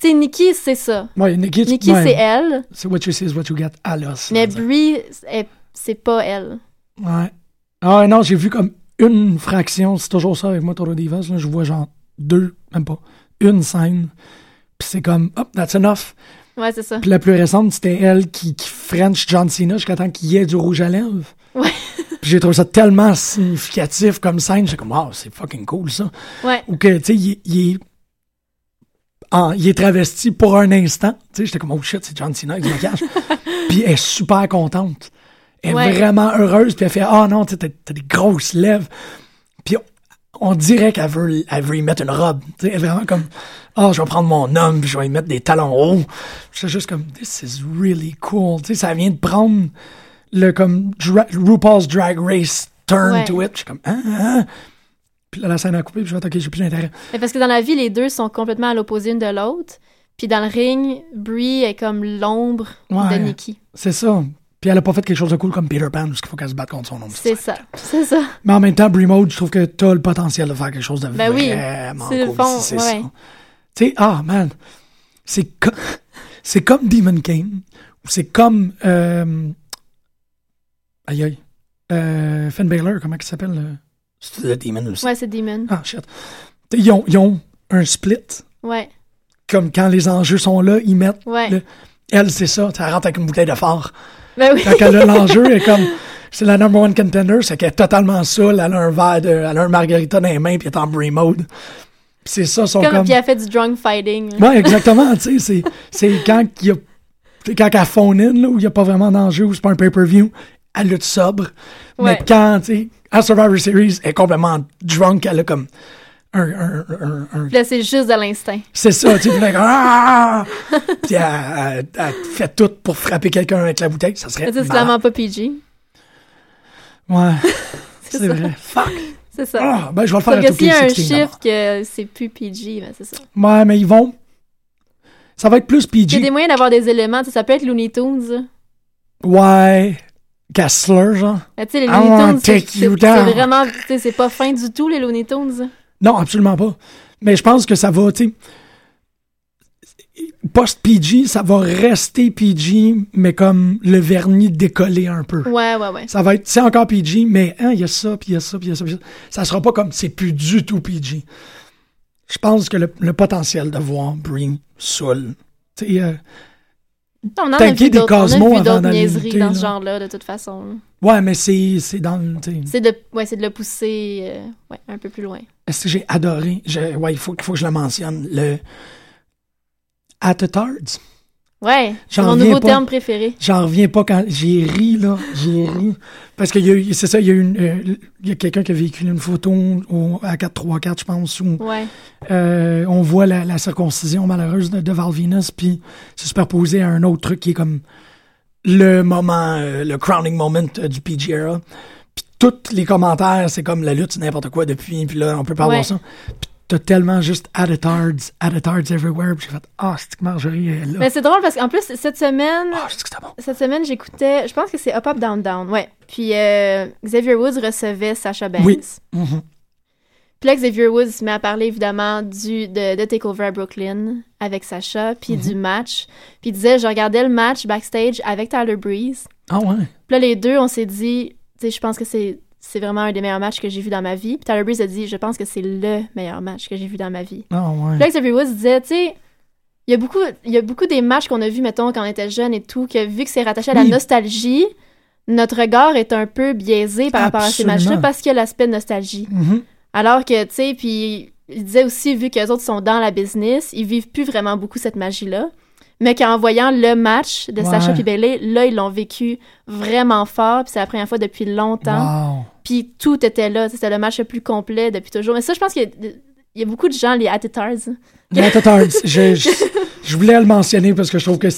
Tu sais, Nikki, c'est ça. Ouais, Nikki, Nikki, ouais, c'est elle, C'est what you see is what you get à l'os. mais. Brie, est- c'est pas elle. Ouais. Ah non, j'ai vu comme une fraction, c'est toujours ça avec moi, Toro Divas, là, je vois genre deux, même pas, une scène, puis c'est comme, hop, that's enough. Ouais, c'est ça. Puis la plus récente, c'était elle qui, qui French John Cena jusqu'à temps qu'il y ait du rouge à lèvres. Ouais. Puis j'ai trouvé ça tellement significatif comme scène, j'étais comme, wow, c'est fucking cool ça. Ouais. Ou que, tu sais, il, est- il est. en- il est travesti pour un instant. Tu sais, j'étais comme, oh shit, c'est John Cena avec du maquillage. puis elle est super contente. Elle est Ouais. vraiment heureuse. Puis elle fait, ah non, tu sais, t'as t'as des grosses lèvres. Puis on, on dirait qu'elle veut, elle veut y mettre une robe. Tu sais, elle est vraiment comme, ah, je vais prendre mon homme, puis je vais y mettre des talons hauts. J'étais juste comme, this is really cool. Tu sais, ça vient de prendre le comme dra- RuPaul's Drag Race turn Ouais. to it. Je suis comme, ah, ah. Puis là, la scène a coupé, puis je vais ok, j'ai plus d'intérêt. Mais parce que dans la vie, les deux sont complètement à l'opposé une de l'autre. Puis dans le ring, Brie est comme l'ombre Ouais. de Nikki. C'est ça. Puis elle a pas fait quelque chose de cool comme Peter Pan, parce qu'il faut qu'elle se batte contre son ombre. C'est ça. C'est ça. Mais en même temps, Brie Mode, je trouve que t'as le potentiel de faire quelque chose de Ben oui, vraiment c'est le cool. fond, si c'est ouais. Tu sais, ah, man, c'est co- comme Demon Kane, ou c'est comme... Euh... Aïe, aïe. Euh, Finn Balor, comment il s'appelle? euh? C'est le Demon aussi? Ouais, c'est Demon. Ah, shit. Ils ont, ils ont un split, Ouais. comme quand les enjeux sont là, ils mettent... Ouais. le- Elle, c'est ça, elle rentre avec une bouteille de phare. Ben oui. Quand elle a l'enjeu, elle est comme. C'est la number one contender, c'est qu'elle est totalement saoule, elle a un verre de. Elle a un margarita dans les mains, puis elle est en brie mode. Puis c'est ça, son Comme, comme. Puis elle fait du drunk fighting. Ouais, exactement, tu sais, c'est, c'est quand il y a. c'est Quand elle phone in, là, où il n'y a pas vraiment d'enjeu, où c'est pas un pay-per-view, elle lutte sobre. Ouais. Mais quand, tu sais, à Survivor Series, elle est complètement drunk, elle a comme. Un, un, un, là, c'est juste de l'instinct. c'est ça, tu sais, puis comme, Ah! Puis elle, elle- elle fait tout pour frapper quelqu'un avec la bouteille, ça serait. C'est clairement pas PG. Ouais. C'est vrai. Fuck. C'est ça. Ah, ben, je vais le faire Sauf à que s'il y a un 2K16 chiffre que c'est plus PG, ben c'est ça. Ouais, mais ils vont. Ça va être plus Il y a PG. des moyens d'avoir des éléments. tu sais, Ça peut être Looney Tunes. Ouais. Kessler, genre? Mais tu sais, les Looney Tunes, c'est vraiment... tu sais, C'est pas fin du tout, les Looney Tunes. Non, absolument pas. Mais je pense que ça va, tu sais. Post-PG, ça va rester PG, mais comme le vernis décollé un peu. Ouais, ouais, ouais. Ça va être, c'est encore PG, mais hein, il y a ça, puis il y a ça, puis il y a ça, ça. Ça sera pas comme c'est plus du tout PG. Je pense que le, le potentiel de voir Brie Soul, tu sais, euh, On en a vu des vu avant d'aller lutter, dans là. ce genre-là, de toute façon. ouais, mais c'est, dans le. C'est de, ouais, c'est de le pousser euh, ouais, un peu plus loin. Est-ce que j'ai adoré? Je- ouais, il faut, faut que je le mentionne. Le Attetards. Ouais, c'est mon nouveau pas. terme préféré. J'en reviens pas quand j'ai ri, là. J'ai ri. Parce que c'est ça, il y a eu euh, quelqu'un qui a véhiculé une photo au, à 434, je pense, où Ouais. euh, on voit la, la circoncision malheureuse de, de Val Venus, puis c'est superposé à un autre truc qui est comme le moment, euh, le crowning moment du PG era. Puis tous les commentaires, c'est comme la lutte, c'est n'importe quoi depuis, puis là, on peut pas Ouais. avoir ça. Puis t'as tellement juste Attetards, Attetards everywhere, puis j'ai fait « Ah, c'est que Marjorie est là. Mais c'est drôle parce qu'en plus, cette semaine, Ah, c'est que c'était bon. cette semaine, j'écoutais, je pense que c'est Up Up Down Down, ouais. Puis euh, Xavier Woods recevait Sasha Banks. Oui. Mhm. Puis là, Xavier Woods se met à parler évidemment du, de, de Takeover à Brooklyn avec Sacha, puis du match. Puis il disait Je regardais le match backstage avec Tyler Breeze. Ah ouais. Puis là, les deux, on s'est dit Tu sais, je pense que c'est. C'est vraiment un des meilleurs matchs que j'ai vu dans ma vie. Puis Tyler Breeze a dit Je pense que c'est le meilleur match que j'ai vu dans ma vie. Ah ouais. Là, Xavier Woods disait, tu sais, il y a beaucoup, il y a beaucoup des matchs qu'on a vus, mettons, quand on était jeune et tout, que vu que c'est rattaché à la Oui. nostalgie, notre regard est un peu biaisé par rapport à ces matchs-là parce qu'il y a l'aspect nostalgie. Mhm. Alors que, tu sais, puis il disait aussi, vu que les autres sont dans la business, ils vivent plus vraiment beaucoup cette magie-là. Mais qu'en voyant le match de Sacha Ouais. et Bailey, là, ils l'ont vécu vraiment fort. Puis c'est la première fois depuis longtemps. Wow. Puis tout était là. C'était le match le plus complet depuis toujours. Mais ça, je pense qu'il y y a beaucoup de gens, les Attitards, Mais attends, je, je, je voulais le mentionner parce que je trouve que.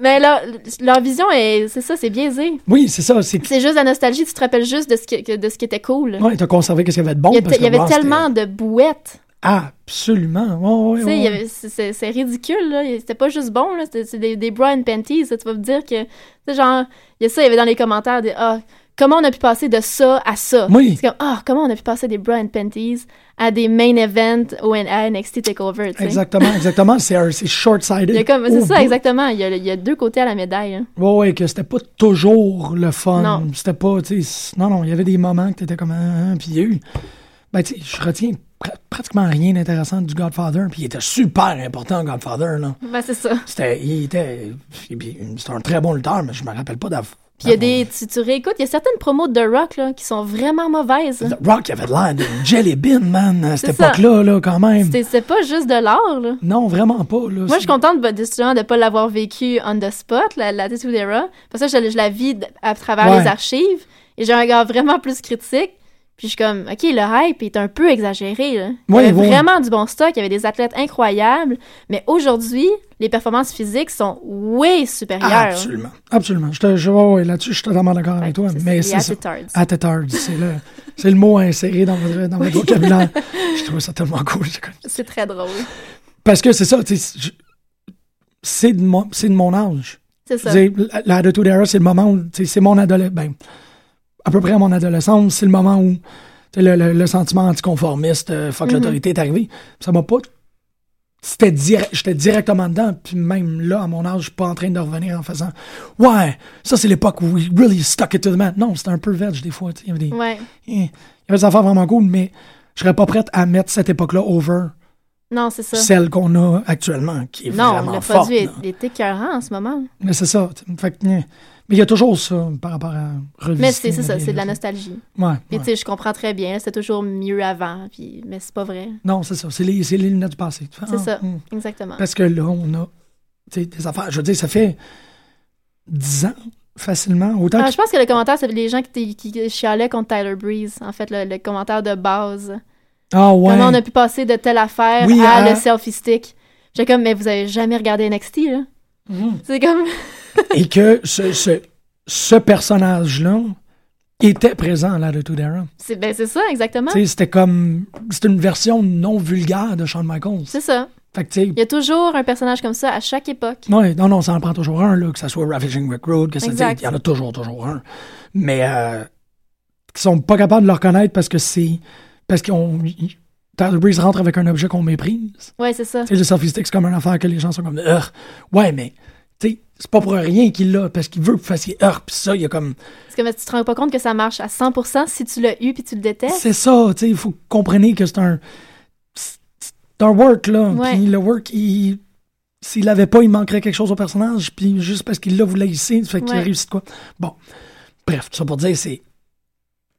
Mais leur, leur vision, est, c'est ça, c'est biaisé. Oui, c'est ça. C'est juste la nostalgie, tu te rappelles juste de ce qui, de ce qui était cool. Ouais, t'as conservé qu'est-ce qu'il y avait de bon. il y, parce que, avait tellement de bouettes. Absolument. C'est- ridicule, là. C'était pas juste bon, là. C'était des, des bras and panties. là. Tu vas me dire que, genre, il y a ça, il y avait dans les commentaires des, ah, comment on a pu passer de ça à ça? Oui. C'est comme, ah, comment on a pu passer des bras and panties à des main events au à NXT TakeOver, tu sais? Exactement, exactement. C'est short-sighted. C'est ça, bout. exactement. Il y, a, il y a deux côtés à la médaille. hein. Ouais, ouais, que c'était pas toujours le fun. Non. C'était pas, tu sais, non, non, il y avait des moments que t'étais comme, ah, ah, puis il y a eu, ben, tu sais, je retiens pr- pratiquement rien d'intéressant du Godfather, puis il était super important, Godfather, là. Ben, c'est ça. C'était, il était, c'était un très bon lutteur, mais je me rappelle pas d'avoir. Puis il y a des, tu, tu réécoutes, il y a certaines promos de The Rock, là, qui sont vraiment mauvaises. The Rock avait de l'air d'une jelly bean, man, à cette époque-là, là, quand même. C'est c'est pas juste de l'art, là. Non, vraiment pas, là. Moi, je suis contente bah, justement de ne pas l'avoir vécu on the spot, la, la Tattoo Era. Parce que je, je la vis à travers Ouais. les archives. Et j'ai un regard vraiment plus critique. Puis je suis comme, OK, le hype est un peu exagéré. Là. Il y avait ouais. vraiment du bon stock, il y avait des athlètes incroyables. Mais aujourd'hui, les performances physiques sont way supérieures. Absolument, absolument. Je te, je, ouais, là-dessus, je suis totalement d'accord avec toi, mais c'est c'est le, c'est le mot inséré dans votre, dans votre vocabulaire. je trouve ça tellement cool. C'est très drôle. Parce que c'est ça, c'est de, mon- c'est de mon âge. C'est ça. Tu sais, La la Attitude Era, c'est le moment où, c'est mon adolescence, ben, à peu près à mon adolescence, c'est le moment où le, le- le sentiment anticonformiste, euh, fuck Mhm. l'autorité est arrivé. Ça m'a pas. C'était j'étais directement dedans, puis même là, à mon âge, je suis pas en train de revenir en faisant Ouais, ça c'est l'époque où we really stuck it to the man. Non, c'était un peu veg des fois. Il y avait des, Ouais. il y avait des affaires vraiment cool, mais je serais pas prête à mettre cette époque-là over Non, c'est ça. celle qu'on a actuellement, qui est Non, vraiment le forte. produit est, est écœurant en ce moment. Mais c'est ça. Fait que, eh, mais il y a toujours ça par rapport à revisiter. Mais c'est ça, c'est de la nostalgie. Ouais, ouais. tu sais, je comprends très bien, c'était toujours mieux avant, puis mais c'est pas vrai. Non, c'est ça. C'est les, les lunettes du passé. C'est ah, ça, hum. exactement. Parce que là, on a des affaires. Je veux dire, ça fait 10 ans facilement. Autant Ah, que- je pense que le commentaire, c'est les gens qui, qui chialaient contre Tyler Breeze, en fait, le, le commentaire de base. Ah ouais. Comment on a pu passer de telle affaire Oui, à à- le selfie stick. J'ai comme, mais vous avez jamais regardé NXT, là? Mhm. C'est comme, Et que ce, ce, ce personnage-là était présent à la Attitude Era. c'est ben, c'est ça, exactement. C'était comme. C'était une version non vulgaire de Shawn Michaels. C'est ça. Fait que, Il y a toujours un personnage comme ça à chaque époque. Ouais, non, non, ça en prend toujours un, là, que ça soit Ravaging Rick Road, que ça il y en a toujours, toujours un. Mais euh, qui sont pas capables de le reconnaître parce que c'est. Parce qu'on. Tyler Breeze rentre avec un objet qu'on méprise. Ouais, c'est ça. Sais, le selfie stick, c'est comme une affaire que les gens sont comme. Ouais, mais. Sais, c'est pas pour rien qu'il l'a, parce qu'il veut que vous fassiez. Ugh, pis ça, il y a comme. Parce que mais tu te rends pas compte que ça marche à 100% si tu l'as eu puis tu le détestes? C'est ça, tu sais, il faut comprendre que c'est un. C'est un work, là. Puis le work, il. S'il l'avait pas, il manquerait quelque chose au personnage. Puis juste parce qu'il l'a, vous ici, fait qu'il a Ouais. réussi de quoi. Bon. Bref, tout ça pour dire, c'est.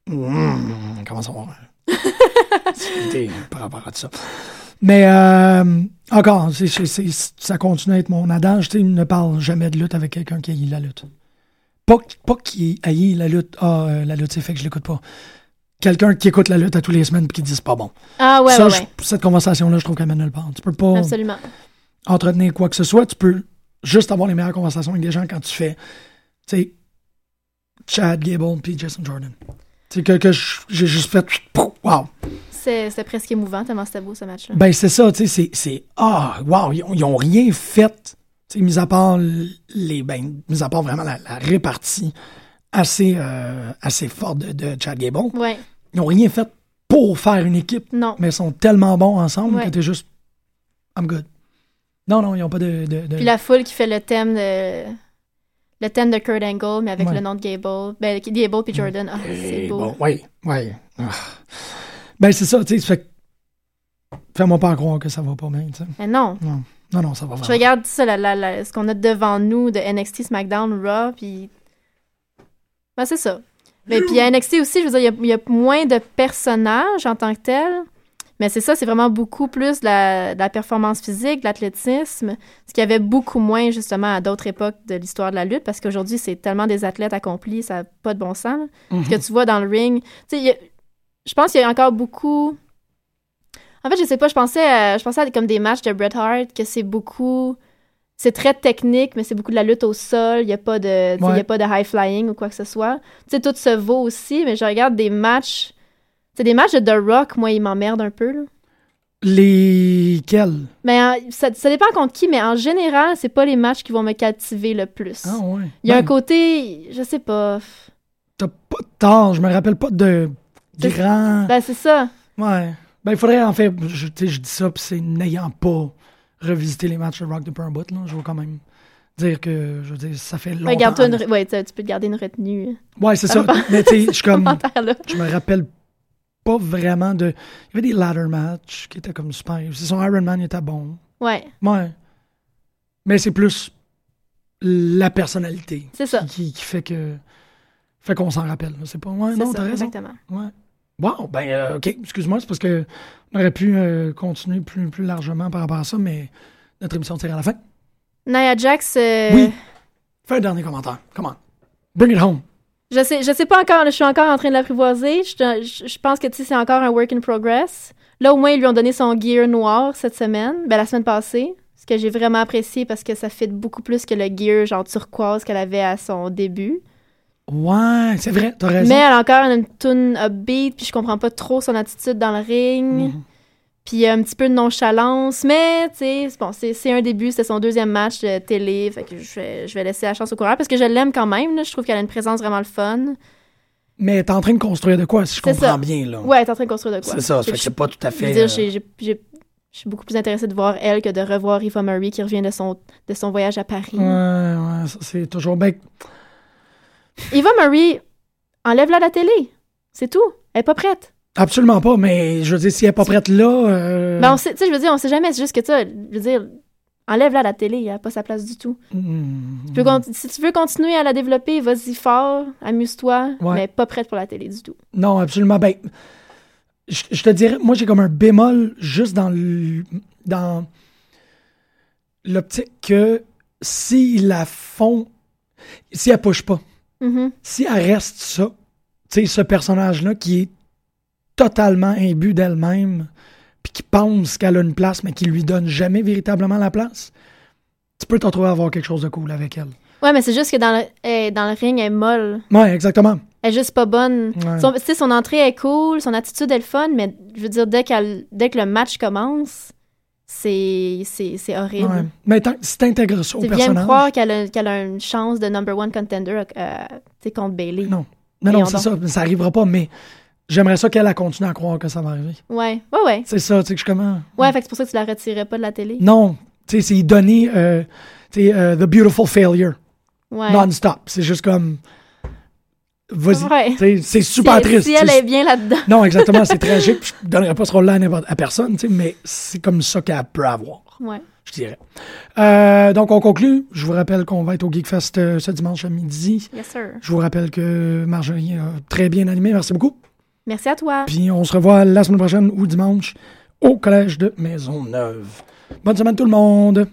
Mmh, comment ça va? Par rapport à ça. Mais euh, encore, c'est, c'est- c'est- ça continue à être mon adage. Tu ne parle jamais de lutte avec quelqu'un qui haït la lutte. Pas, pas qui haït la lutte. Ah, euh, la lutte, c'est fait que je l'écoute pas. Quelqu'un qui écoute la lutte à tous les semaines et qui dit c'est pas bon. Ah ouais, ça, ouais, je- cette conversation-là, je trouve qu'elle mène nulle part. Tu peux pas Absolument. entretenir quoi que ce soit. Tu peux juste avoir les meilleures conversations avec des gens quand tu fais, tu sais, Chad Gable puis Jason Jordan. Tu sais, que, que j'ai juste fait, wow. C'est- C'était presque émouvant tellement c'était beau ce match-là. Ben, c'est ça, tu sais, c'est- ah, wow, ils ont, ils ont rien fait, tu sais, mis à part les, ben, mis à part vraiment la, la répartie assez, euh, assez forte de, de Chad Gable. Ouais. Ils ont rien fait pour faire une équipe, Non. mais ils sont tellement bons ensemble Ouais. que t'es juste I'm good. Non, non, ils n'ont pas de. de, de- Puis la foule qui fait le thème de le thème de Kurt Angle, mais avec Ouais. le nom de Gable. Ben, Gable puis Jordan. Ah, c'est beau. oui, oui. Ah. Ben, c'est ça, tu sais. fait Fais-moi pas croire que ça va pas bien, tu sais. Mais non. Non, non, non, ça va Je vraiment. regarde ça, la- la- la- ce qu'on a devant nous de NXT, SmackDown, Raw, puis... Ben, c'est ça. Mais puis à NXT aussi, je veux dire, il y a- il y, a moins de personnages en tant que tels. Mais c'est ça, c'est vraiment beaucoup plus de la, de la performance physique, de l'athlétisme, ce qu'il y avait beaucoup moins justement à d'autres époques de l'histoire de la lutte, parce qu'aujourd'hui, c'est tellement des athlètes accomplis, ça n'a pas de bon sens. Mhm. Ce que tu vois dans le ring. Tu sais, je pense qu'il y a encore beaucoup. En fait, je sais pas, je pensais à, je pensais à comme des matchs de Bret Hart, que c'est beaucoup. C'est très technique, mais c'est beaucoup de la lutte au sol. Il n'y a, pas de- y a pas de high flying ou quoi que ce soit. Tu sais, tout se vaut aussi, mais je regarde des matchs. C'est des matchs de The Rock, moi, ils m'emmerdent un peu. Là. Lesquels Mais ça, ça dépend contre qui, mais en général, c'est pas les matchs qui vont me captiver le plus. Ah, ouais. Il y a un Ben, côté, je sais pas. T'as pas de tort, je me rappelle pas de grand. Ben, c'est ça. Ouais. Ben, il faudrait en fait. Je, tu sais, je dis ça, puis c'est n'ayant pas revisité les matchs de Rock depuis un bout, là. Je veux quand même dire que, je veux dire, ça fait longtemps. Ouais, garde-toi une, ouais, tu peux te garder une retenue. Ouais, c'est ça. Mais tu sais, je comme. Je me rappelle pas vraiment de. Il y avait des ladder matchs qui étaient comme super. C'est son Iron Man, il était bon. Ouais, Ouais. Mais c'est plus la personnalité. C'est ça. Qui, qui fait que. Fait qu'on s'en rappelle. C'est pas. Ouais, c'est non, t'as raison. exactement. Ouais. Wow, ben, euh, OK, excuse-moi, c'est parce que on aurait pu euh, continuer plus, plus largement par rapport à ça, mais notre émission tire à la fin. Nia Jax, euh, Oui. Fais un dernier commentaire. Come on. Bring it home. je sais, je sais pas encore, je suis encore en train de l'apprivoiser. Je, je- je pense que c'est encore un work in progress. Là, au moins, ils lui ont donné son gear noir cette semaine, ben, la semaine passée. Ce que j'ai vraiment apprécié parce que ça fit beaucoup plus que le gear genre turquoise qu'elle avait à son début. Ouais, c'est vrai, t'as raison. Mais elle a encore une tune upbeat, puis je comprends pas trop son attitude dans le ring. Mhm. Puis un petit peu de nonchalance, mais tu sais, c'est bon, c'est c'est un début, c'était son deuxième match de télé, fait que je vais, je vais laisser la chance au coureur parce que je l'aime quand même, là, je trouve qu'elle a une présence vraiment le fun. Mais t'es en train de construire de quoi, si je C'est comprends ça. bien, là? Ouais, est en train de construire de quoi. C'est ça, Je- fait que c'est pas tout à je fait. veux dire, euh, je suis beaucoup plus intéressée de voir elle que de revoir Eva Marie qui revient de son, de son voyage à Paris. Ouais, ouais, ça, c'est toujours. Ben, Eva Marie, enlève-la de la télé, c'est tout, elle est pas prête. absolument pas, mais je veux dire, si elle est pas prête là. euh, Ben on sait, tu sais, je veux dire, on sait jamais, c'est juste que tu je veux dire, enlève-la la télé, elle a pas sa place du tout. hmm, Tu peux con- si tu veux continuer à la développer, vas-y fort, amuse-toi, Ouais. mais pas prête pour la télé du tout. Non, absolument. Ben, je, je te dirais, moi, j'ai comme un bémol juste dans le- dans l'optique que s'ils la font, si elle push pas, Mhm. si elle reste ça, tu sais, ce personnage-là qui est totalement imbu d'elle-même, puis qui pense qu'elle a une place, mais qui lui donne jamais véritablement la place, tu peux te retrouver à avoir quelque chose de cool avec elle. Ouais, mais c'est juste que dans le, elle- dans le ring, elle est molle. Ouais, exactement. Elle est juste pas bonne. Ouais. Son, entrée est cool, son attitude est le fun, mais je veux dire, dès, qu'elle, dès que le match commence, c'est, c'est, c'est horrible. Ouais. Mais si t'intègres ça au Tu viens personnage... croire qu'elle a, qu'elle a une chance de number one contender euh, contre Bailey. Non. Non, non, c'est ça. Ça arrivera pas, mais j'aimerais ça qu'elle a continué à croire que ça va arriver. Ouais, ouais, ouais. C'est ça, tu sais, que je comment. Ouais, fait que c'est pour ça que tu la retirais pas de la télé. Non, tu sais, c'est donner, euh, tu sais, euh, The Beautiful Failure, Ouais. non-stop. C'est juste comme. Vas-y. C'est super si, triste. Si elle est bien là-dedans. Non, exactement, c'est tragique. puis Je donnerais pas ce rôle-là à, personne, mais c'est comme ça qu'elle peut avoir, Ouais. je dirais. Euh, donc, on conclut. Je vous rappelle qu'on va être au Geekfest euh, ce dimanche à midi. Yes, sir. Je vous rappelle que Marjorie a très bien animé. Merci beaucoup. Merci à toi. Puis on se revoit la semaine prochaine ou dimanche au Collège de Maisonneuve. Bonne semaine tout le monde!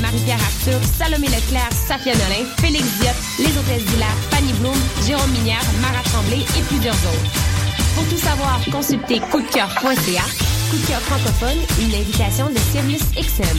Marie-Pierre Arthur, Salomé Leclerc, Safia Nolin, Félix Diop, Les Hôtesses d'Hilaire, Fanny Bloom, Jérôme Minière, Mara Tremblay et plusieurs autres. Pour tout savoir, consultez coupdecoeur.ca. Coup de cœur francophone, une invitation de Sirius XM.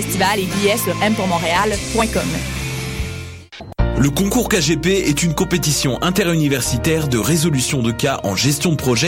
Le concours KGP est une compétition interuniversitaire de résolution de cas en gestion de projet